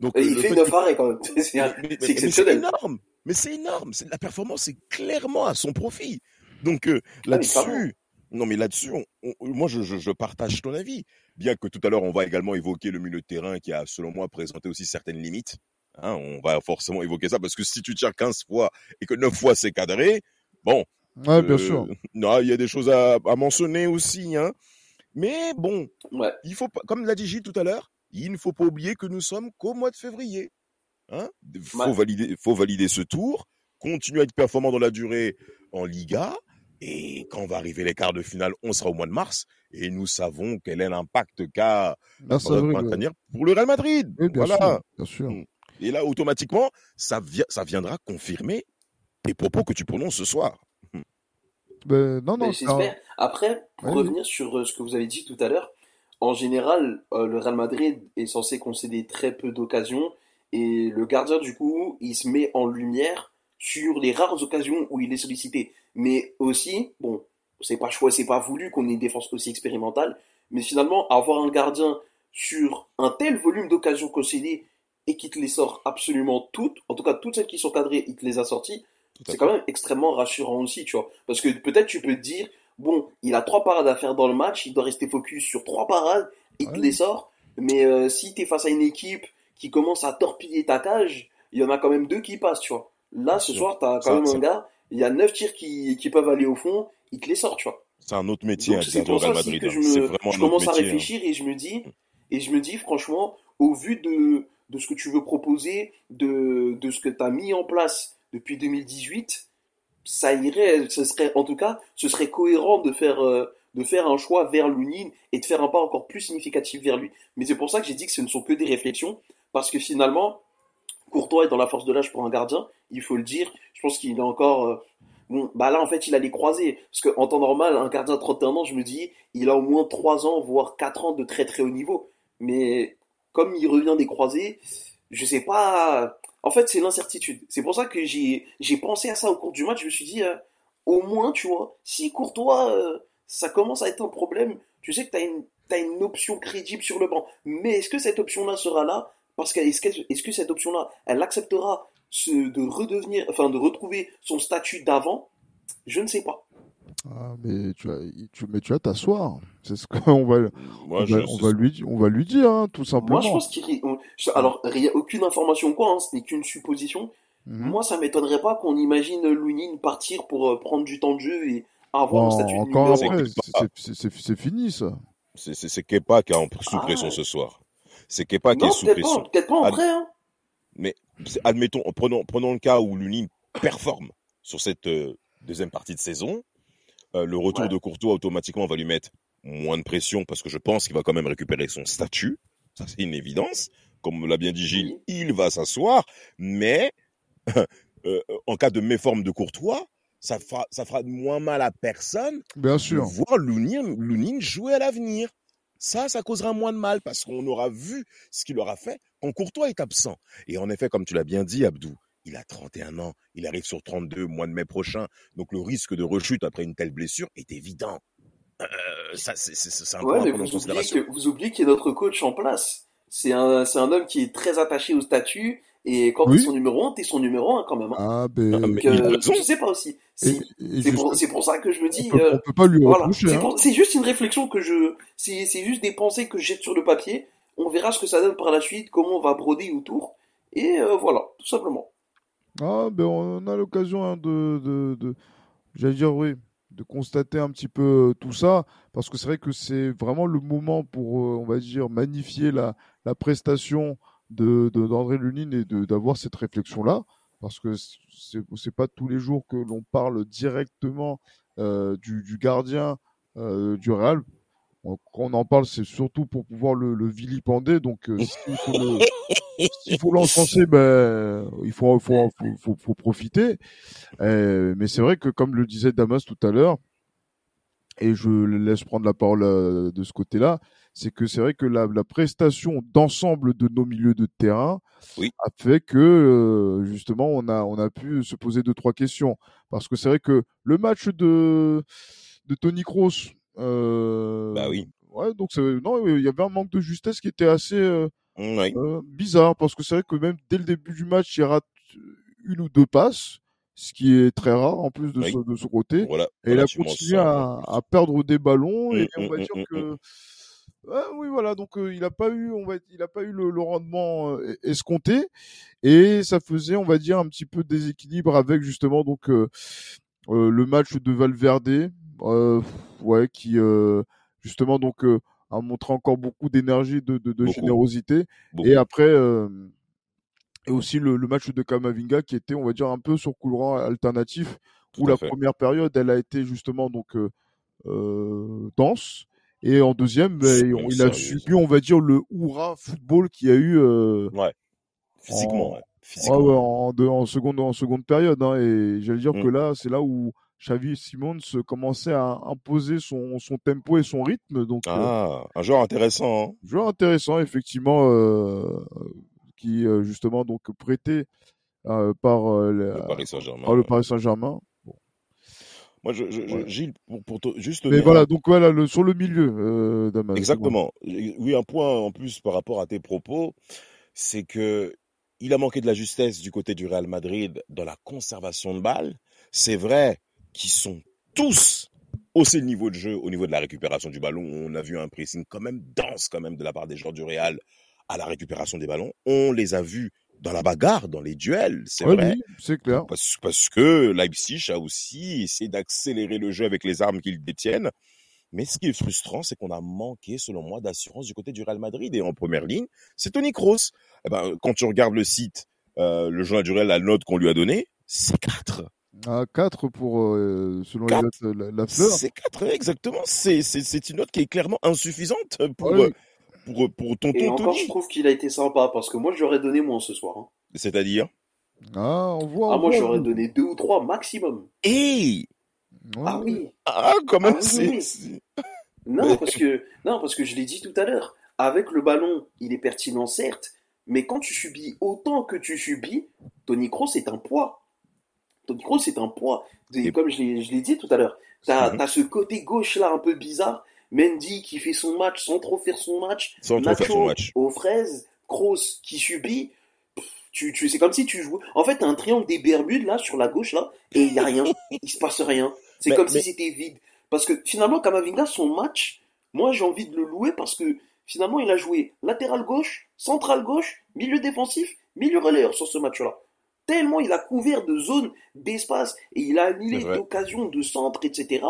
Donc, il fait une arrêts quand même. C'est exceptionnel. Mais c'est énorme. Mais c'est énorme. La performance est clairement à son profit. Donc euh, ah, là-dessus, non mais là-dessus, moi je, je, partage ton avis. Bien que tout à l'heure on va également évoquer le milieu de terrain qui a selon moi présenté aussi certaines limites. Hein, on va forcément évoquer ça parce que si tu tires 15 fois et que 9 fois c'est cadré, bon. Ouais, bien euh, sûr. Non, il y a des choses à, à mentionner aussi. Hein. Mais bon, ouais. il faut, comme l'a dit Gilles tout à l'heure, il ne faut pas oublier que nous sommes qu'au mois de février. Hein faut, valider, faut valider ce tour, continuer à être performant dans la durée en Liga. Et quand va arriver les quarts de finale, on sera au mois de mars. Et nous savons quel est l'impact qu'a pour le Real Madrid. voilà. bien sûr. Mm. Et là, automatiquement, ça, ça viendra confirmer les propos que tu prononces ce soir. Ben, non, non. Après, pour revenir sur euh, ce que vous avez dit tout à l'heure, en général, euh, le Real Madrid est censé concéder très peu d'occasions et le gardien, du coup, il se met en lumière sur les rares occasions où il est sollicité. Mais aussi, bon, c'est pas choix, c'est pas voulu qu'on ait une défense aussi expérimentale, mais finalement, avoir un gardien sur un tel volume d'occasions concédées et qui te les sort absolument toutes, en tout cas toutes celles qui sont cadrées, il te les a sorties, c'est quand même extrêmement rassurant aussi, tu vois. Parce que peut-être tu peux te dire, bon, il a trois parades à faire dans le match, il doit rester focus sur trois parades, il te les sort, mais euh, si tu es face à une équipe qui commence à torpiller ta cage, il y en a quand même deux qui passent, tu vois. Là, ce soir, tu as quand même un gars, il y a neuf tirs qui, qui peuvent aller au fond, il te les sort, tu vois. C'est un autre métier, c'est pour ça Madrid, que je, me, je commence à réfléchir et je me dis, et je me dis franchement, au vu de, de ce que tu veux proposer, de, de ce que tu as mis en place depuis 2018, ça irait, ce serait, en tout cas, ce serait cohérent de faire, euh, de faire un choix vers Lunin et de faire un pas encore plus significatif vers lui. Mais c'est pour ça que j'ai dit que ce ne sont que des réflexions, parce que finalement, Courtois est dans la force de l'âge pour un gardien, il faut le dire. Je pense qu'il est encore, euh, bon, bah là, en fait, il a les croisés. Parce qu'en temps normal, un gardien de 31 ans, je me dis, il a au moins 3 ans, voire 4 ans de très très haut niveau. Mais comme il revient des croisés, je sais pas. En fait, c'est l'incertitude. C'est pour ça que j'ai pensé à ça au cours du match. Je me suis dit, euh, au moins, tu vois, si Courtois, euh, ça commence à être un problème, tu sais que tu as une, as une option crédible sur le banc. Mais est-ce que cette option-là sera là? Parce que est-ce que, est que cette option-là, elle acceptera de redevenir, enfin, de retrouver son statut d'avant? Je ne sais pas. Ah, mais tu vas, tu, mais tu vas t'asseoir. C'est ce qu'on va, on, va, lui, on va lui dire, hein, tout simplement. Moi, je pense qu'il, alors, il n'y a aucune information quoi, hein, ce n'est qu'une supposition. Mhm. Moi, ça m'étonnerait pas qu'on imagine Lunin partir pour euh, prendre du temps de jeu et avoir un statut de encore après, c'est fini ça. C'est Kepa qui est en sous pression ce soir. C'est Kepa qui est sous pression. Peut-être pas en. Hein. Mais admettons, prenons, prenons le cas où Lunin performe sur cette euh, deuxième partie de saison. Euh, le retour de Courtois automatiquement va lui mettre moins de pression parce que je pense qu'il va quand même récupérer son statut. Ça, c'est une évidence. Comme l'a bien dit Gilles, il va s'asseoir. Mais euh, en cas de méforme de Courtois, ça fera, ça fera moins mal à personne Bien sûr. de voir Lunin, jouer à l'avenir. Ça, ça causera moins de mal parce qu'on aura vu ce qu'il aura fait quand Courtois est absent. Et en effet, comme tu l'as bien dit, Abdou, il a 31 ans, il arrive sur 32 mois de mai prochain, donc le risque de rechute après une telle blessure est évident. Euh, ça, c'est un ouais, vous, oubliez que, vous oubliez qu'il y a notre coach en place. C'est un, c'est un homme qui est très attaché au statut, et quand tu es son numéro 1, t'es son numéro 1 quand même. Hein. Ah, ben... Donc, euh, je sais pas aussi. C'est pour, pour, ça que je me dis. On peut, euh, peut pas lui voilà. Hein. C'est juste une réflexion que je. C'est juste des pensées que je jette sur le papier. On verra ce que ça donne par la suite, comment on va broder autour. Et euh, voilà, tout simplement. Ah, ben on a l'occasion hein, de, de, de j'allais dire oui, de constater un petit peu euh, tout ça, parce que c'est vrai que c'est vraiment le moment pour, euh, on va dire, magnifier la, la prestation de d'André Lunin et d'avoir cette réflexion-là, parce que c'est pas tous les jours que l'on parle directement euh, du, du, gardien du Real. Quand on en parle, c'est surtout pour pouvoir le, le vilipender. Donc, euh, s'il faut le, faut l'encenser, ben, il faut, faut, faut, faut, profiter. Euh, mais c'est vrai que, comme le disait Damas tout à l'heure, et je laisse prendre la parole euh, de ce côté-là, c'est que c'est vrai que la, la prestation d'ensemble de nos milieux de terrain oui. a fait que euh, justement on a on a pu se poser deux trois questions parce que c'est vrai que le match de de Tony Kroos bah oui ouais donc non il y avait un manque de justesse qui était assez euh, oui. euh, bizarre parce que c'est vrai que même dès le début du match, il rate une ou deux passes, ce qui est très rare en plus de, Oui. ce, de côté. Voilà, Et il a continué à, à perdre des ballons et Mm, on va dire que Ouais, oui voilà donc euh, il a pas eu on va il a pas eu le, le rendement euh, escompté et ça faisait on va dire un petit peu déséquilibre avec justement donc euh, euh, le match de Valverde euh, ouais qui euh, justement donc euh, a montré encore beaucoup d'énergie de, de, de Beaucoup. générosité Beaucoup. et après euh, et aussi le, le match de Kamavinga qui était on va dire un peu sur courant alternatif Tout où la fait. première période elle a été justement donc euh, euh, dense et en deuxième ben, on- il a subi on va dire le hurrah football qu'il y a eu euh, Ouais. Physiquement, en- ouais. ah Physiquement. ouais, en, en seconde en seconde période hein, et j'allais dire Mm. que là c'est là où Xavi Simons commençait à imposer son, son tempo et son rythme donc euh, Ah, un joueur intéressant. hein. joueur intéressant effectivement euh, qui euh, justement donc prêtait par, le Paris Saint-Germain. par le Paris Saint-Germain. Moi, je, je, je- Gilles, pour, pour te- juste. Mais voilà, un- donc voilà, le, sur le milieu, euh, Damas. Exactement. Oui, un point en plus par rapport à tes propos, c'est que il a manqué de la justesse du côté du Real Madrid dans la conservation de balles. C'est vrai qu'ils sont tous haussé le niveau de jeu au niveau de la récupération du ballon. On a vu un pressing quand même dense quand même de la part des joueurs du Real à la récupération des ballons. On les a vus dans la bagarre, dans les duels, c'est Ouais, vrai. oui, c'est clair. Parce, parce que Leipzig a aussi essayé d'accélérer le jeu avec les armes qu'ils détiennent. Mais ce qui est frustrant, c'est qu'on a manqué, selon moi, d'assurance du côté du Real Madrid. Et en première ligne, c'est Tony Kroos. Eh ben, quand tu regardes le site, euh, le journal du Real, la note qu'on lui a donnée, c'est 4. À 4 pour, euh, selon Quatre. les notes, la, la fleur. C'est 4, exactement. C'est, c'est, c'est une note qui est clairement insuffisante pour, Ouais, euh, pour, pour tonton Et encore, je trouve qu'il a été sympa parce que moi, j'aurais donné moins ce soir. hein. C'est-à-dire, Ah, on voit. Ah, on moi, j'aurais donné deux ou trois maximum. hey, Ouais, Ah oui. ah, quand même, Ah oui, oui. Non, parce que, non, parce que je l'ai dit tout à l'heure. Avec le ballon, il est pertinent, certes. Mais quand tu subis autant que tu subis, Tony Kroos c'est un poids. Tony Kroos c'est un Et- comme je l'ai, dit tout à l'heure, t'as, Mhm. t'as ce côté gauche là un peu bizarre. Mendy qui fait son match sans trop faire son match. sans trop faire son Nacho match. aux fraises. Kroos qui subit. Pff, Tu, tu, c'est comme si tu jouais. En fait, t'as un triangle des Bermudes là sur la gauche là et il y a rien. il se passe rien. C'est comme mais- si c'était vide. Parce que finalement, Kamavinga, son match, moi j'ai envie de le louer parce que finalement il a joué latéral gauche, central gauche, milieu défensif, milieu relayeur sur ce match-là. Tellement il a couvert de zones d'espace et il a annulé d'occasions de centre, etc.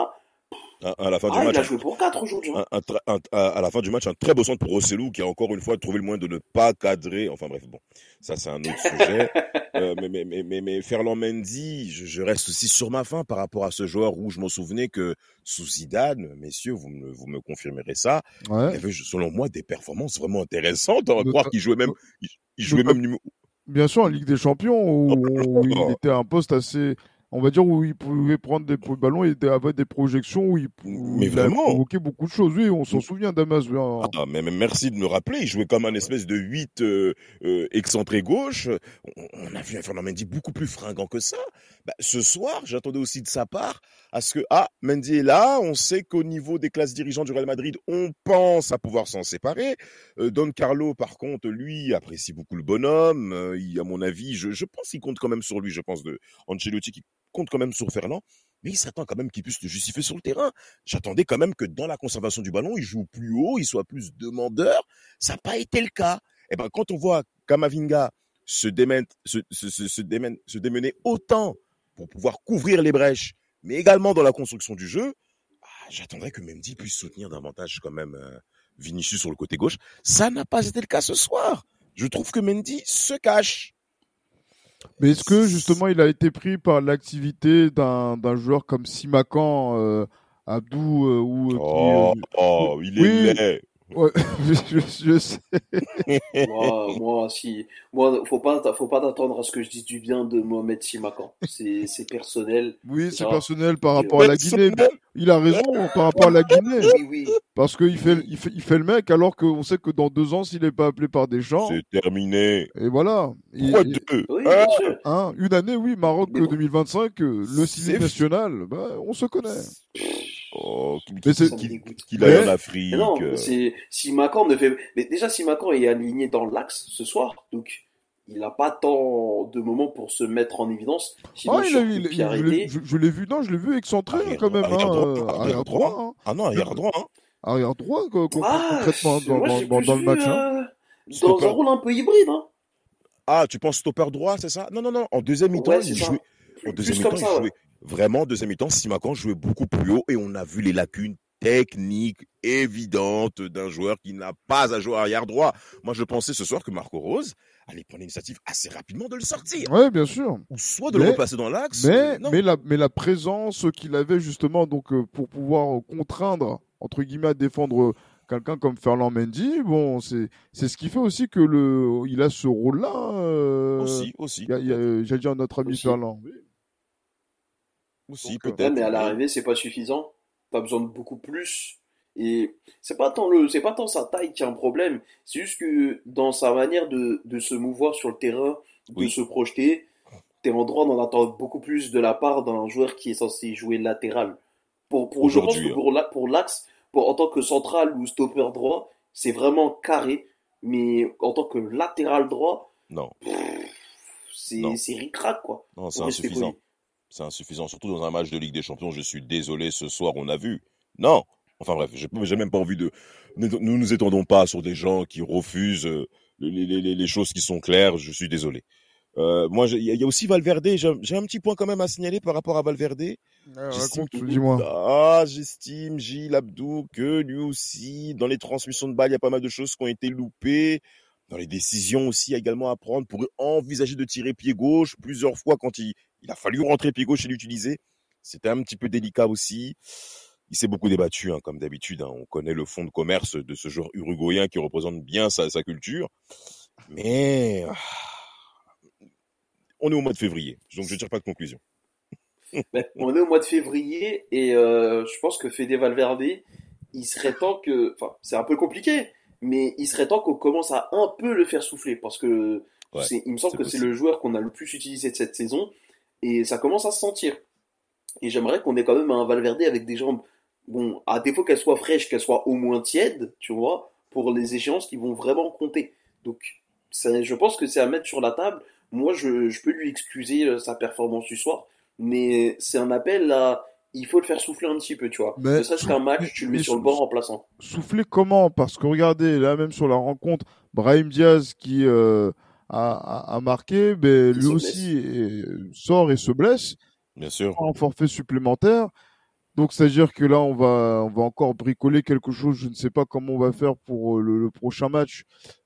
À, à la fin du match, il a joué pour 4 aujourd'hui. hein. un- un tra- un- à à la fin du match, un très beau centre pour Rossellou qui a encore une fois trouvé le moyen de ne pas cadrer. Enfin bref, bon, ça c'est un autre sujet. Euh, mais, mais, mais, mais, mais Ferland Mendy, je, je reste aussi sur ma faim par rapport à ce joueur où je m'en souvenais que sous Zidane, messieurs, vous me, vous me confirmerez ça, il avait selon moi des performances vraiment intéressantes. On va Nota- croire qu'il jouait même, il, il jouait même numéro. Bien sûr, en Ligue des Champions, où, où il Oh. était à un poste assez, on va dire, où il pouvait prendre des le ballon et avoir des projections où il, où Mais il a provoqué beaucoup de choses. Oui, on s'en souvient, Damas. en- Ah, mais, mais merci de me rappeler. Il jouait comme un espèce de 8 euh, euh, excentré gauche. On, on a vu un Fernand Mendy beaucoup plus fringant que ça. Bah, ce soir, j'attendais aussi de sa part à ce que, ah, Mendy est là. On sait qu'au niveau des classes dirigeantes du Real Madrid, on pense à pouvoir s'en séparer. Euh, Don Carlo, par contre, lui, apprécie beaucoup le bonhomme. Il, à mon avis, je, je pense qu'il compte quand même sur lui. Je pense de Ancelotti qui compte quand même sur Ferland. Mais il s'attend quand même qu'il puisse le justifier sur le terrain. J'attendais quand même que dans la conservation du ballon, il joue plus haut, il soit plus demandeur. Ça n'a pas été le cas. Et ben, quand on voit Kamavinga se, démène, se, démène- se démener autant pour pouvoir couvrir les brèches, mais également dans la construction du jeu, ah, j'attendrais que Mendy puisse soutenir davantage quand même euh, Vinicius sur le côté gauche. Ça n'a pas été le cas ce soir. Je trouve que Mendy se cache. Mais est-ce que justement il a été pris par l'activité d'un d'un joueur comme Simakan, euh, Abdou euh, ou euh, qui, Oh, euh, oh il est oui. laid. Ouais, je, je sais. moi, moi, si, moi, faut pas, faut pas t'attendre à ce que je dise du bien de Mohamed Simakan. C'est, c'est personnel. Oui, c'est personnel par rapport à la Guinée. Il a raison par rapport à la Guinée. Oui, oui. Parce qu'il fait, il fait, il fait le mec alors qu'on sait que dans deux ans, s'il n'est pas appelé par Deschamps, C'est terminé. et voilà. Et- 3-2. Oui, Ah, bien sûr. hein, une année, oui, Maroc Mais bon. 2025, euh, le ciné national, bah, on se connaît. Oh, qu'il Mais c'est- Ça me dégoûte. qu'il aille en Afrique. Mais non, euh, c'est Simakan ne fait. Mais déjà, Simakan est aligné dans l'axe ce soir, donc il n'a pas tant de moments pour se mettre en évidence. Sinon, Ah, il a- il- il- je arrêté, l'ai- je je l'ai vu, non, je l'ai vu excentré Arrière quand même, droit, hein, arrière droit, arrière arrière droit. droit, hein. Ah non, arrière droit. Hein. arrière droit quoi, Ah, concrètement dans, moi, dans- j'ai dans- plus dans le match. hein. euh, dans Stopper. un rôle un peu hybride. Hein. Ah, tu penses stopper droit, c'est ça? Non, non, non. En deuxième mi-temps, Ouais, il c'est jouait. Plus, En deuxième mi-temps, comme il jouait vraiment. En deuxième mi-temps, Simakan jouait beaucoup plus haut et on a vu les lacunes techniques évidentes d'un joueur qui n'a pas à jouer arrière droit. Moi, je pensais ce soir que Marco Rose allait prendre l'initiative assez rapidement de le sortir. Ouais, bien sûr. Ou soit de Mais- le replacer dans l'axe. Mais, euh, mais, la, mais la présence qu'il avait justement donc euh, pour pouvoir euh, contraindre, entre guillemets, à défendre euh, quelqu'un comme Ferland Mendy, bon, c'est c'est ce qui fait aussi que le il a ce rôle-là. euh, Aussi, aussi. il y a- il y a- J'allais dire notre ami Aussi. Ferland. Oui. Aussi, euh, peut-être. mais à l'arrivée, c'est pas suffisant. T'as besoin de beaucoup plus. Et c'est pas tant le, c'est pas tant sa taille qui est un problème. C'est juste que dans sa manière de, de se mouvoir sur le terrain, de Oui. se projeter, tu es en droit d'en attendre beaucoup plus de la part d'un joueur qui est censé jouer latéral. Pour, pour, je pense que pour, pour l'axe, pour, en tant que central ou stopper droit, c'est vraiment carré. Mais en tant que latéral droit, non. C'est ricrac, quoi. Non, c'est insuffisant. C'est insuffisant. Surtout dans un match de Ligue des Champions, je suis désolé, ce soir, on a vu. Non. Enfin bref, j'ai même pas envie de. Nous nous étendons pas sur des gens qui refusent euh, les, les, les choses qui sont claires. Je suis désolé. Euh, moi, il y, a aussi Valverde. J'ai un petit point quand même à signaler par rapport à Valverde. Ah, raconte, dis-moi. Ah, j'estime, Gilles Abdou, que lui aussi, dans les transmissions de balles, il y a pas mal de choses qui ont été loupées. Dans les décisions aussi, également à prendre pour envisager de tirer pied gauche plusieurs fois quand il, il a fallu rentrer pied gauche et l'utiliser. C'était un petit peu délicat aussi. Il s'est beaucoup débattu, hein, comme d'habitude. Hein. On connaît le fond de commerce de ce joueur uruguayen qui représente bien sa, sa culture. Mais ah, on est au mois de février, donc je ne tire pas de conclusion. Ben, on est au mois de février et euh, je pense que Fede Valverde, il serait temps que, enfin, c'est un peu compliqué, mais il serait temps qu'on commence à un peu le faire souffler parce que il me semble que c'est le joueur qu'on a le plus utilisé de cette saison et ça commence à se sentir. Et j'aimerais qu'on ait quand même un Valverde avec des jambes, bon, à défaut qu'elles soient fraîches, qu'elles soient au moins tièdes, tu vois, pour les échéances qui vont vraiment compter. Donc, je pense que c'est à mettre sur la table moi, je, peux lui excuser euh, sa performance du soir, mais c'est un appel à. Il faut le faire souffler un petit peu, tu vois. Mais ça, c'est un match, tu le mets sur le banc remplaçant. Souffler comment? Parce que regardez, là même sur la rencontre, Brahim Diaz qui euh, a, marqué, mais lui aussi sort et se blesse. Bien sûr. En forfait supplémentaire. Donc, c'est-à-dire que là, on va, on va encore bricoler quelque chose. Je ne sais pas comment on va faire pour euh, le, prochain match,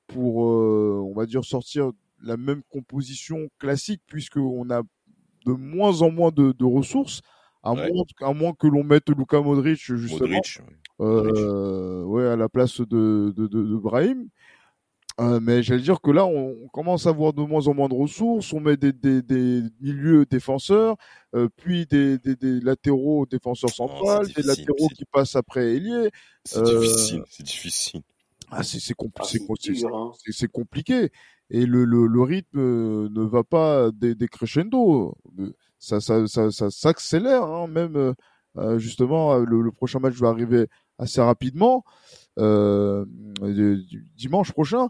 pour, on va dire, sortir la même composition classique puisqu'on a de moins en moins de, ressources, à, moins, à moins que l'on mette Luka Modric justement euh, ouais, à la place de, de, de, Brahim. Euh, mais j'allais dire que là, on, commence à avoir de moins en moins de ressources. On met des, des, des milieux défenseurs, euh, puis des, des, latéraux défenseurs oh, centrales, des latéraux qui passent après ailier. C'est difficile, c'est difficile. Ah, c'est ah, c'est compliqué et le, le, le rythme ne va pas décrescendo. Ça, ça, ça, ça s'accélère, hein, même euh, euh, justement, le, prochain match va arriver assez rapidement, euh, dimanche prochain.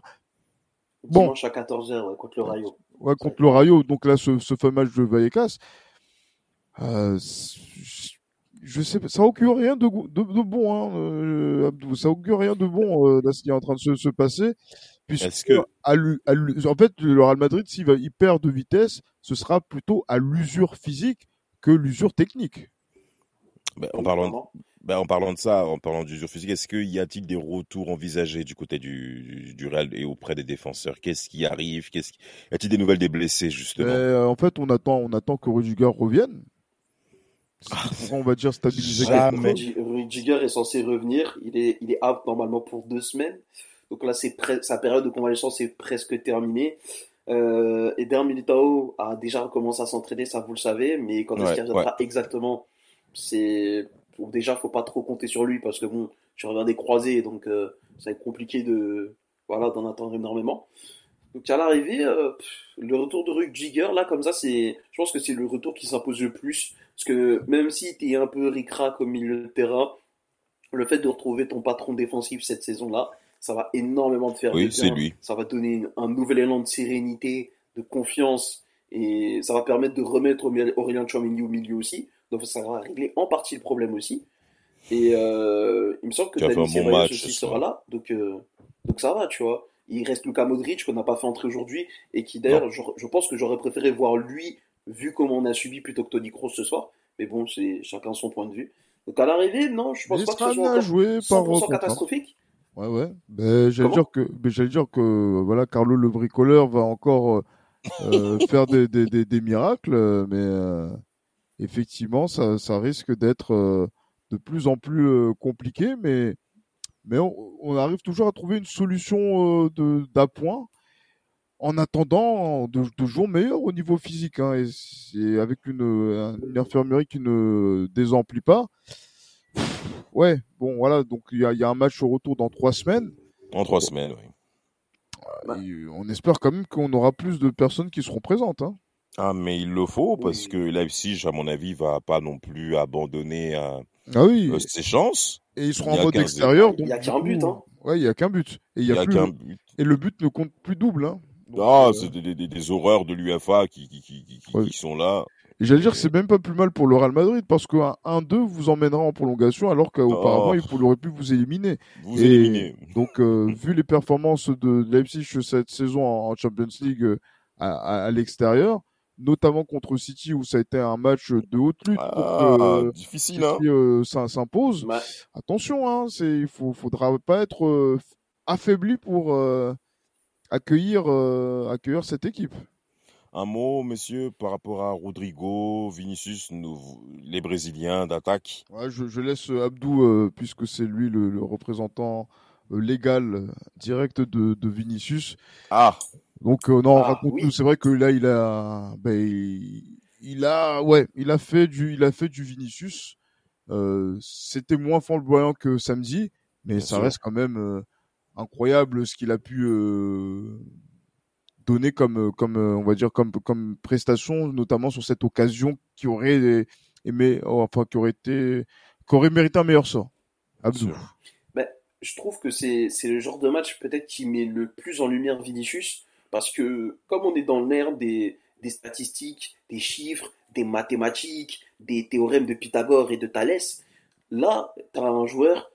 Dimanche à 14h contre le Rayo. Ouais, contre le Rayo. Donc là, ce, ce fameux match de Vallecas, euh, je sais pas, ça augure rien de, de, de bon, hein, euh, ça augure rien de bon euh, là ce qui est en train de se, se passer. Puisque que... à, à, en fait, le Real Madrid, s'il il perd de vitesse, ce sera plutôt à l'usure physique que l'usure technique. Ben, en, parlant, ben, en parlant de ça, en parlant d'usure physique, est-ce qu'il y a-t-il des retours envisagés du côté du, du Real et auprès des défenseurs? Qu'est-ce qui arrive? Qu'est-ce qui... Y a-t-il des nouvelles des blessés justement? Ben, En fait, on attend, on attend que Rudiger revienne. Ah, on va dire stabiliser. Rudiger est censé revenir. Il est, il est out normalement pour deux semaines. Donc là, c'est sa période de convalescence est presque terminée. Euh, Eder Militao a déjà recommencé à s'entraîner, ça vous le savez, mais quand est-ce qu'il reviendra exactement C'est bon, déjà, faut pas trop compter sur lui parce que bon, je reviens des croisés, donc euh, ça va être compliqué de voilà d'en attendre énormément. Donc à l'arrivée, euh, le retour de Rudiger, là comme ça, c'est, je pense que c'est le retour qui s'impose le plus, parce que même si tu es un peu ricra comme milieu de terrain, le fait de retrouver ton patron défensif cette saison-là, ça va énormément te faire oui, c'est lui. Ça va donner un nouvel élan de sérénité, de confiance, et ça va permettre de remettre Aurélien Chouamini au milieu aussi. Donc ça va régler en partie le problème aussi. Et euh, il me semble que Dani Ceballos aussi sera là, donc euh, donc ça va, tu vois. Il reste Luka Modric qu'on n'a pas fait entrer aujourd'hui et qui d'ailleurs, je, je, pense que j'aurais préféré voir lui vu comment on a subi plutôt que Tony Kroos ce soir. Mais bon, c'est chacun son point de vue. Donc à l'arrivée, non, je pense pas que ce soit joué 100% catastrophique. Ouais, ouais. Ben, j'allais dire que, ben, j'allais dire que, voilà, Carlo le bricoleur va encore euh, faire des, des, des, des, miracles, mais euh, effectivement, ça, ça risque d'être euh, de plus en plus euh, compliqué, mais, mais on, on, arrive toujours à trouver une solution euh, de d'appoint en attendant de, de jours meilleurs au niveau physique, hein, et c'est avec une, une infirmerie qui ne désemplit pas ouais, bon, voilà, donc il y a, un match au retour dans trois semaines. En trois semaines, oui. on espère quand même qu'on aura plus de personnes qui seront présentes. Hein. Ah, mais il le faut parce que Leipzig, à mon avis, va pas non plus abandonner euh, ah oui. Euh, ses chances. Et ils seront en mode extérieur. Il n'y a qu'un but. Hein. Ouais, il n'y a qu'un but. Et, y a plus... but. et le but ne compte plus double. Hein. ah, c'est des, des, des, horreurs de l'UFA qui, qui, qui, qui, sont là. Et j'allais dire que c'est même pas plus mal pour le Real Madrid parce qu'un 1-2 vous emmènera en prolongation alors qu'auparavant oh. il aurait pu vous éliminer. Vous éliminer. Donc euh, vu les performances de Leipzig cette saison en Champions League euh, à, à, l'extérieur, notamment contre City où ça a été un match de haute lutte. Ah, euh, difficile, hein. Euh, ça s'impose. Attention, hein, c'est il faut, faudra pas être affaibli pour accueillir accueillir cette équipe. Un mot, monsieur, par rapport à Rodrigo, Vinicius, les Brésiliens d'attaque? je, laisse Abdou, euh, puisque c'est lui le, représentant euh, légal direct de, Vinicius. Ah. Donc euh, non, ah, raconte-nous. C'est vrai que là, il a, ben, il, a, ouais, il a fait du, il a fait du Vinicius. C'était moins flamboyant que samedi, mais ça reste quand même incroyable ce qu'il a pu donné comme euh, comme euh, on va dire comme comme prestation notamment sur cette occasion qui aurait aimé oh, enfin qui aurait été qui aurait mérité un meilleur sort Abdou. Ben, je trouve que c'est c'est le genre de match peut-être qui met le plus en lumière Vinicius parce que comme on est dans l'air des des statistiques, des chiffres, des mathématiques, des théorèmes de Pythagore et de Thalès, là, tu as un joueur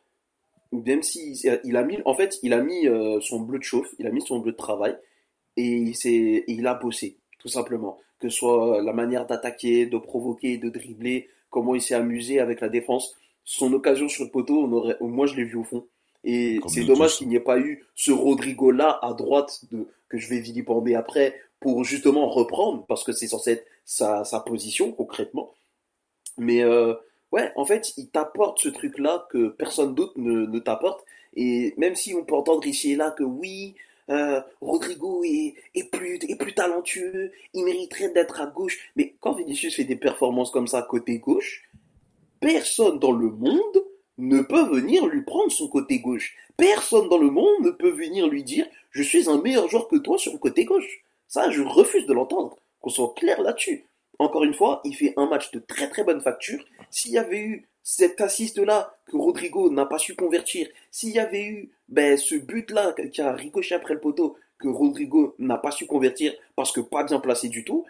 même si il a mis en fait, il a mis euh, son bleu de chauffe, il a mis son bleu de travail et, il a bossé, tout simplement. Que ce soit la manière d'attaquer, de provoquer, de dribbler, comment il s'est amusé avec la défense. Son occasion sur le poteau, on aurait, moi je l'ai vu au fond. Et c'est dommage qu'il n'y ait pas eu ce Rodrigo-là à droite de, que je vais vilipender après pour justement reprendre, parce que c'est censé être sa, sa position concrètement. Mais euh, ouais, en fait, il t'apporte ce truc-là que personne d'autre ne, ne t'apporte. Et même si on peut entendre ici et là que oui, euh, Rodrigo est, plus, est plus talentueux, il mériterait d'être à gauche. Mais quand Vinicius fait des performances comme ça côté gauche, personne dans le monde ne peut venir lui prendre son côté gauche. Personne dans le monde ne peut venir lui dire je suis un meilleur joueur que toi sur le côté gauche. Ça, je refuse de l'entendre. Qu'on soit clair là-dessus. Encore une fois, il fait un match de très très bonne facture. S'il y avait eu cet assist-là que Rodrigo n'a pas su convertir, s'il y avait eu ben, ce but-là qui a ricoché après le poteau que Rodrigo n'a pas su convertir parce que pas bien placé du tout,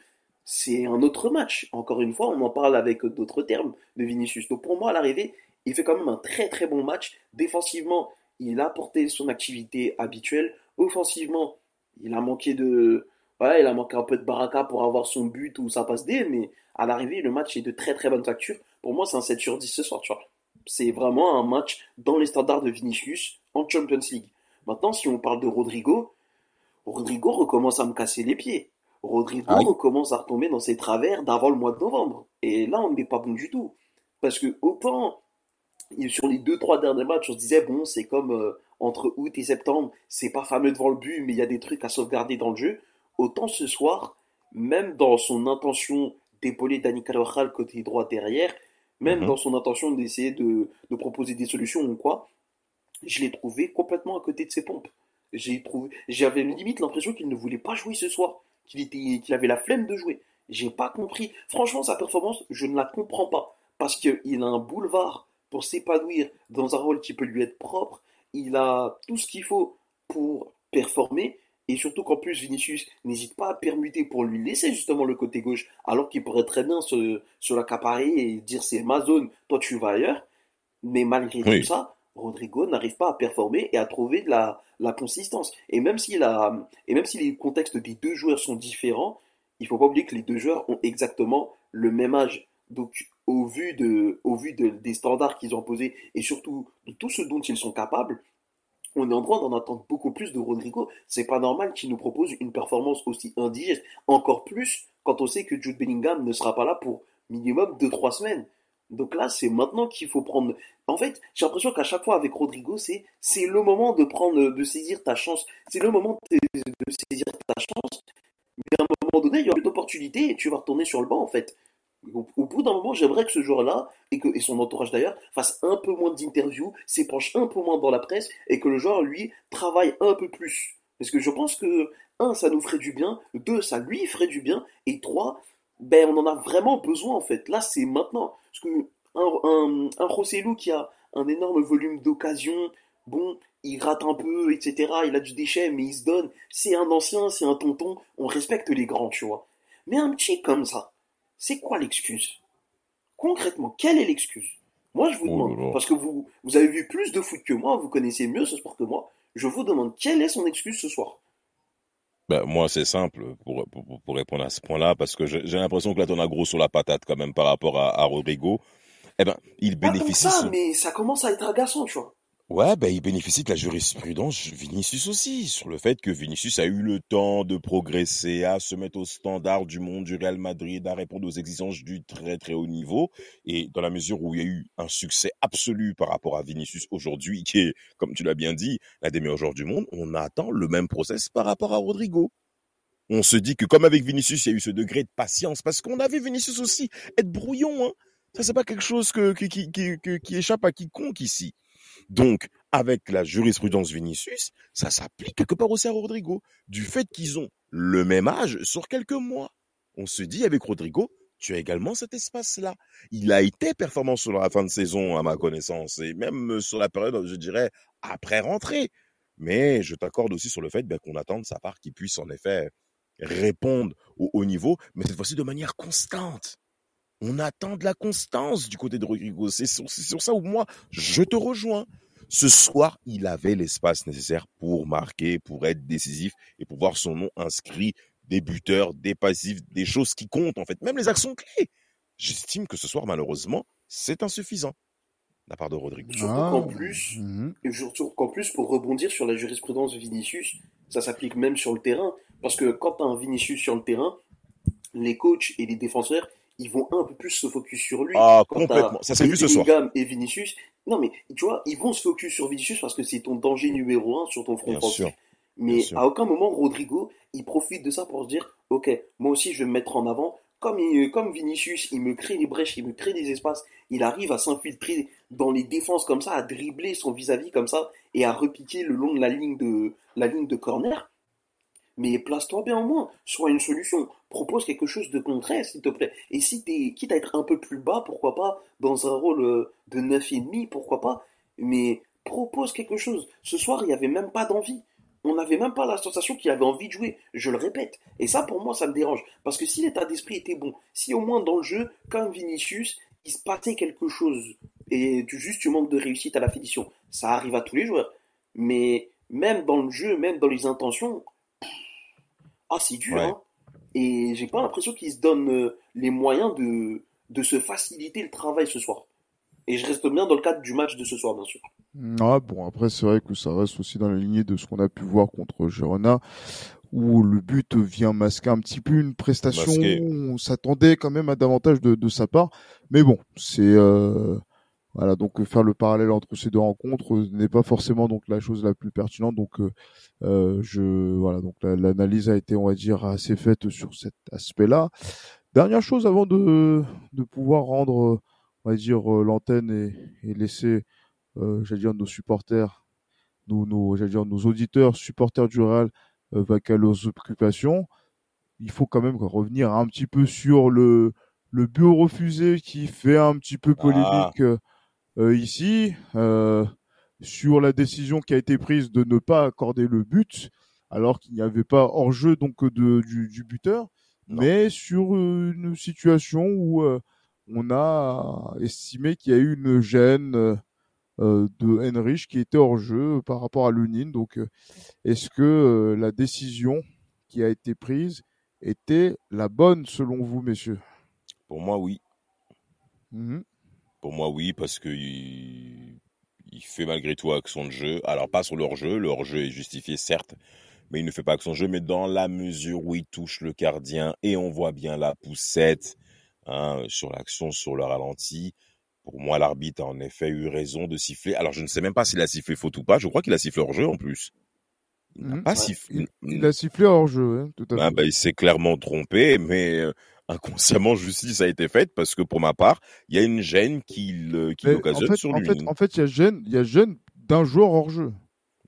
c'est un autre match. Encore une fois, on en parle avec d'autres termes de Vinicius. Donc pour moi, à l'arrivée, il fait quand même un très très bon match. Défensivement, il a porté son activité habituelle. Offensivement, il a manqué de, voilà, il a manqué un peu de baraka pour avoir son but ou sa passe D, mais à l'arrivée, le match est de très très bonne facture. Pour moi, c'est un 7 sur 10 ce soir, tu vois. C'est vraiment un match dans les standards de Vinicius en Champions League. Maintenant, si on parle de Rodrigo, Rodrigo recommence à me casser les pieds. Rodrigo recommence à retomber dans ses travers d'avant le mois de novembre. Et là, on n'est pas bon du tout. Parce que autant sur les deux trois derniers matchs, on se disait bon, c'est comme euh, entre août et septembre, c'est pas fameux devant le but, mais il y a des trucs à sauvegarder dans le jeu. Autant ce soir, même dans son intention d'épauler Dani Carvajal côté droit derrière, même mhm. dans son intention d'essayer de, proposer des solutions ou quoi, je l'ai trouvé complètement à côté de ses pompes. J'ai trouvé, j'avais limite l'impression qu'il ne voulait pas jouer ce soir, qu'il était, qu'il avait la flemme de jouer. J'ai pas compris. Franchement, sa performance, je ne la comprends pas parce qu'il a un boulevard pour s'épanouir dans un rôle qui peut lui être propre. Il a tout ce qu'il faut pour performer. Et surtout qu'en plus, Vinicius n'hésite pas à permuter pour lui laisser justement le côté gauche, alors qu'il pourrait très bien se, se l'accaparer et dire c'est ma zone, toi tu vas ailleurs. Mais malgré tout ça, Rodrigo n'arrive pas à performer et à trouver de la, la consistance. Et même, si la, et même si les contextes des deux joueurs sont différents, il faut pas oublier que les deux joueurs ont exactement le même âge. Donc, au vu, de, au vu de, des standards qu'ils ont posés et surtout de tout ce dont ils sont capables, on est en droit d'en attendre beaucoup plus de Rodrigo. C'est pas normal qu'il nous propose une performance aussi indigeste. Encore plus quand on sait que Jude Bellingham ne sera pas là pour minimum 2-3 semaines. Donc là, c'est maintenant qu'il faut prendre. En fait, j'ai l'impression qu'à chaque fois avec Rodrigo, c'est c'est le moment de prendre, de saisir ta chance. C'est le moment de, saisir ta chance. Mais à un moment donné, il y aura plus d'opportunités et tu vas retourner sur le banc en fait. Au, bout d'un moment, j'aimerais que ce joueur-là, et, que, et son entourage d'ailleurs, fasse un peu moins d'interviews, s'épanche un peu moins dans la presse, et que le joueur, lui, travaille un peu plus. Parce que je pense que un, ça nous ferait du bien, deux, ça lui ferait du bien, et trois, ben on en a vraiment besoin en fait. Là, c'est maintenant. Parce que un, un, qui a un énorme volume d'occasion, bon, il rate un peu, etc. Il a du déchet, mais il se donne. C'est un ancien, c'est un tonton. On respecte les grands, tu vois. Mais un petit comme ça, c'est quoi l'excuse? Concrètement, quelle est l'excuse? Moi, je vous oh demande, parce que vous, vous avez vu plus de foot que moi, vous connaissez mieux ce sport que moi. Je vous demande, quelle est son excuse ce soir? Ben, moi, c'est simple pour, pour, répondre à ce point-là, parce que j'ai l'impression que là, t'en as gros sur la patate quand même par rapport à, à Rodrigo. Eh ben, il bénéficie. ça, mais ça commence à être agaçant, tu vois. Ouais, ben, il bénéficie de la jurisprudence Vinicius aussi, sur le fait que Vinicius a eu le temps de progresser, à se mettre au standard du monde du Real Madrid, à répondre aux exigences du très très haut niveau. Et dans la mesure où il y a eu un succès absolu par rapport à Vinicius aujourd'hui, qui est, comme tu l'as bien dit, l'un des meilleurs joueurs du monde, on attend le même process par rapport à Rodrigo. On se dit que comme avec Vinicius, il y a eu ce degré de patience, parce qu'on a vu Vinicius aussi être brouillon. Hein. Ça, c'est pas quelque chose que, qui, qui, qui, qui échappe à quiconque ici. Donc, avec la jurisprudence Vinicius, ça s'applique quelque part aussi à Rodrigo. Du fait qu'ils ont le même âge sur quelques mois. On se dit avec Rodrigo, tu as également cet espace-là. Il a été performant sur la fin de saison, à ma connaissance, et même sur la période, je dirais, après rentrée. Mais je t'accorde aussi sur le fait ben, qu'on attend de sa part qu'il puisse en effet répondre au haut niveau, mais cette fois-ci de manière constante. On attend de la constance du côté de Rodrigo. C'est sur, ça où moi, je te rejoins. Ce soir, il avait l'espace nécessaire pour marquer, pour être décisif et pour voir son nom inscrit des buteurs, des passifs, des choses qui comptent en fait, même les actions clés. J'estime que ce soir, malheureusement, c'est insuffisant de la part de Rodrigo. Surtout ah, qu'en plus, mhm. qu'en plus, pour rebondir sur la jurisprudence de Vinicius, ça s'applique même sur le terrain. Parce que quand tu as un Vinicius sur le terrain, les coachs et les défenseurs, ils vont un peu plus se focus sur lui. Ah, complètement. Ça s'est vu ce soir. et Vinicius. Non, mais tu vois, ils vont se focus sur Vinicius parce que c'est ton danger numéro un sur ton front offensif. Mais à aucun moment, Rodrigo, il profite de ça pour se dire, ok, moi aussi, je vais me mettre en avant. Comme, comme Vinicius, il me crée des brèches, il me crée des espaces, il arrive à s'infiltrer dans les défenses comme ça, à dribbler son vis-à-vis comme ça, et à repiquer le long de la ligne de, la ligne de corner mais place-toi bien au moins, sois une solution, propose quelque chose de concret, s'il te plaît. Et si t'es, quitte à être un peu plus bas, pourquoi pas, dans un rôle euh, de neuf et demi, pourquoi pas, mais propose quelque chose. Ce soir, il n'y avait même pas d'envie. On n'avait même pas la sensation qu'il avait envie de jouer, je le répète. Et ça, pour moi, ça me dérange. Parce que si l'état d'esprit était bon, si au moins dans le jeu, comme Vinicius, il se passait quelque chose, et du juste du manque de réussite à la finition, ça arrive à tous les joueurs. Mais même dans le jeu, même dans les intentions, ah, c'est dur, hein. Et j'ai pas l'impression qu'ils se donnent euh, les moyens de, de se faciliter le travail ce soir. Et je reste bien dans le cadre du match de ce soir, bien sûr. Ah bon, après, c'est vrai que ça reste aussi dans la lignée de ce qu'on a pu voir contre Girona, où le but vient masquer un petit peu une prestation où on s'attendait quand même à davantage de, de sa part. Mais bon, c'est... Euh voilà, donc euh, faire le parallèle entre ces deux rencontres euh, n'est pas forcément donc la chose la plus pertinente. Donc euh, euh je voilà, donc l'analyse a été, on va dire, assez faite sur cet aspect-là. Dernière chose avant de de pouvoir rendre, on va dire, l'antenne et, et, laisser, euh, j'allais dire, nos supporters, nos, nos j'allais dire, nos auditeurs, supporters du Real, euh, vaquer leurs occupations. Il faut quand même revenir un petit peu sur le le but refusé qui fait un petit peu polémique. Ah euh, ici euh, sur la décision qui a été prise de ne pas accorder le but, alors qu'il n'y avait pas hors jeu donc de, du, du buteur, mais sur une situation où euh, on a estimé qu'il y a eu une gêne euh, de Henrich qui était hors jeu par rapport à Lunin. Donc, est-ce que la décision qui a été prise était la bonne selon vous, messieurs? Pour moi, oui. Mmh pour moi, oui, parce que il, fait malgré tout action de jeu. Alors, pas sur leur jeu, leur jeu est justifié, certes, mais il ne fait pas action de jeu. Mais dans la mesure où il touche le gardien et on voit bien la poussette hein, sur l'action, sur le ralenti, pour moi, l'arbitre a en effet eu raison de siffler. Alors, je ne sais même pas s'il a sifflé faute ou pas. Je crois qu'il a sifflé hors jeu en plus. Il mmh. pas sifflé. Il, a sifflé hors jeu, hein, tout à ben, ben, il s'est clairement trompé, mais euh, inconsciemment justice a été faite parce que pour ma part, il y a une gêne qui, l'occasionne sur lui. En fait, en fait, il y a gêne, il y a gêne d'un joueur hors jeu.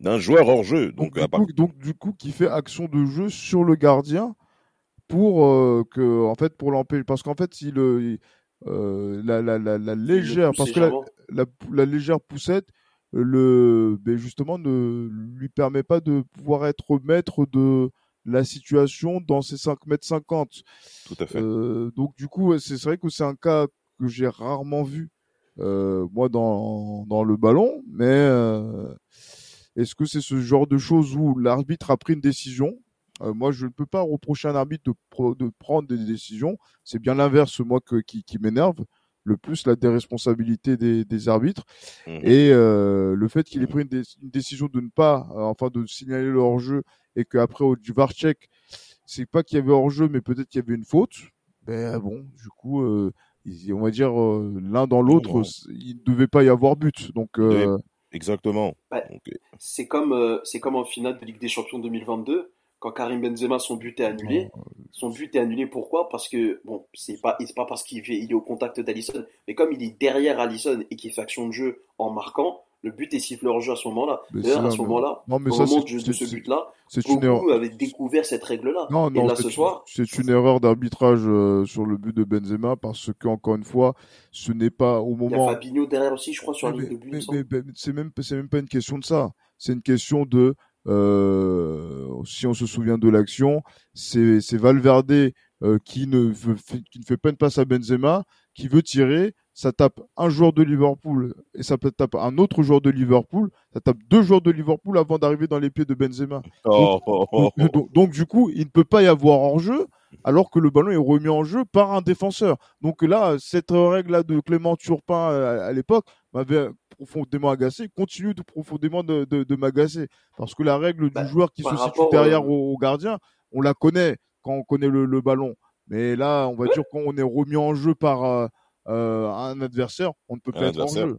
d'un joueur hors jeu. Donc, donc, du coup, qui fait action de jeu sur le gardien pour euh, que, en fait, pour l'empêcher, parce qu'en fait, il, euh, la, la, la, la, légère, parce que la, la, légère poussette, le, ben justement, ne lui permet pas de pouvoir être maître de la situation dans ses 5 mètres 50. Tout à fait. Euh, donc, du coup, c'est vrai que c'est un cas que j'ai rarement vu, euh, moi, dans, dans le ballon, mais euh, est-ce que c'est ce genre de choses où l'arbitre a pris une décision? Euh, moi, je ne peux pas reprocher à un arbitre de, de prendre des décisions. C'est bien l'inverse, moi, que, qui, qui m'énerve le plus la déresponsabilité des, des arbitres mmh et euh, le fait qu'il ait pris une, une, décision de ne pas, euh, enfin de signaler le hors-jeu et qu'après au VAR check, c'est pas qu'il y avait hors-jeu, mais peut-être qu'il y avait une faute. Ben bon, du coup, euh, on va dire euh, l'un dans l'autre, il ne devait pas y avoir but. Donc exactement. c'est comme c'est comme en finale de Ligue des Champions 2022 quand Karim Benzema son but est annulé. Son but est annulé pourquoi? Parce que bon, c'est pas c'est pas parce qu'il il est au contact d'Alisson, mais comme il est derrière Alisson et qu'il fait action de jeu en marquant, le but est sifflé hors jeu à ce moment-là. D'ailleurs, à ce moment-là, au moment de, ce but-là, beaucoup avaient découvert cette règle-là. Non, non, là, ce soir, c'est une erreur d'arbitrage euh, sur le but de Benzema parce que encore une fois, ce n'est pas au moment. Il y a Fabinho derrière aussi, je crois, sur la ligne de but. c'est même, c'est même pas une question de ça. C'est une question de euh, si on se souvient de l'action, c'est Valverde euh, qui, ne qui ne fait pas une passe à Benzema, qui veut tirer, ça tape un joueur de Liverpool et ça tape un autre joueur de Liverpool, ça tape deux joueurs de Liverpool avant d'arriver dans les pieds de Benzema. Donc, oh. donc, du coup, il ne peut pas y avoir hors-jeu alors que le ballon est remis en jeu par un défenseur. Donc là, cette règle-là de Clément Turpin à, à l'époque m'avait profondément agacé, continue de profondément de, de, m'agacer. Parce que la règle du bah, joueur qui se situe derrière au, gardien, on la connaît quand on connaît le, ballon. Mais là, on va dire qu'on est remis en jeu par euh, euh, un adversaire, on ne peut pas être en jeu.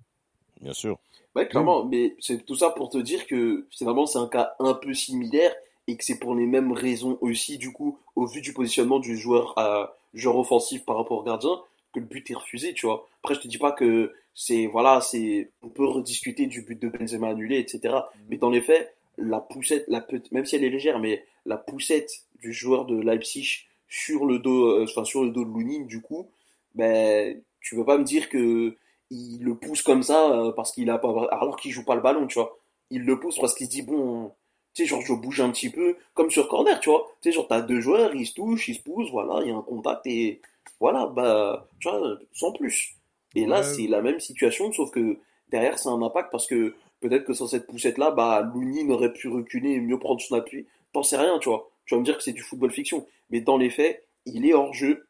Bien sûr. Ouais, clairement, mais c'est tout ça pour te dire que finalement c'est un cas un peu similaire et que c'est pour les mêmes raisons aussi, du coup, au vu du positionnement du joueur, à, joueur offensif par rapport au gardien, que le but est refusé, tu vois. Après, je te dis pas que c'est voilà, c'est on peut rediscuter du but de Benzema annulé, etc. Mhm. Mais dans les faits, la poussette, la même si elle est légère, mais la poussette du joueur de Leipzig sur le dos, euh, enfin sur le dos de Lunin, du coup, ben tu veux pas me dire que il le pousse comme ça euh, parce qu'il a pas, alors qu'il joue pas le ballon, tu vois. Il le pousse parce qu'il se dit bon, tu sais genre je bouge un petit peu comme sur corner, tu vois. Tu sais genre t'as deux joueurs, ils se touchent, ils se poussent, voilà, il y a un contact et voilà, bah tu vois, sans plus. Et là, c'est la même situation, sauf que derrière, c'est un impact parce que peut-être que sans cette poussette-là, bah, Louni n'aurait pu reculer et mieux prendre son appui. T'en sais rien, tu vois. Tu vas me dire que c'est du football fiction. Mais dans les faits, il est hors jeu,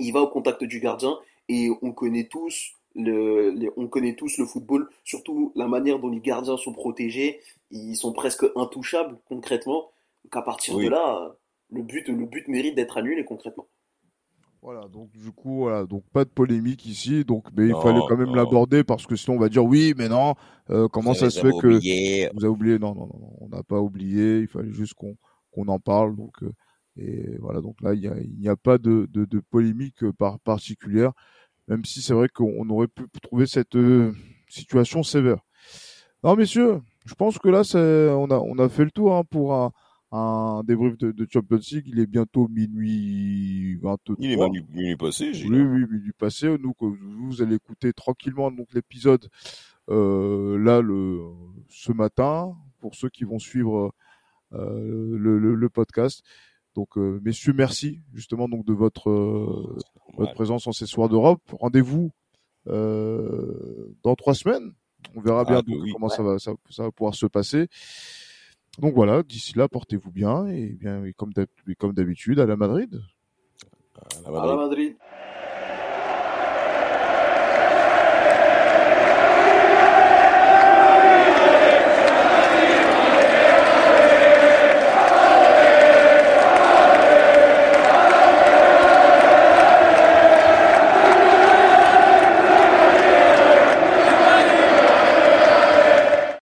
il va au contact du gardien et on connaît tous le, on connaît tous le football, surtout la manière dont les gardiens sont protégés. Ils sont presque intouchables concrètement. Donc à partir de là, le but, le but mérite d'être annulé concrètement. Voilà, donc du coup, voilà, donc pas de polémique ici, donc mais il fallait quand même l'aborder parce que sinon on va dire oui, mais non, euh, comment ça se fait que vous avez oublié? Non, non, non, on n'a pas oublié, il fallait juste qu'on qu'on en parle, donc euh, et voilà, donc là il n'y a, a, pas de, de, de polémique euh, par, particulière, même si c'est vrai qu'on aurait pu trouver cette situation sévère. Non, messieurs, je pense que là, on a on a fait le tour hein, pour un un débrief de, de, Champions League. Il est bientôt minuit 23. Il est minuit, passé, j'ai Oui, oui, minuit passé. Nous, vous allez écouter tranquillement donc l'épisode euh, là le ce matin pour ceux qui vont suivre euh, le, le, le, podcast. Donc, euh, messieurs, merci justement donc de votre euh, votre présence en ces soirs d'Europe. Rendez-vous euh, dans trois semaines. On verra ah, bien comment ça va ça, ça va pouvoir se passer. Donc voilà, d'ici là, portez-vous bien et bien comme d'habitude à la Madrid. À la Madrid.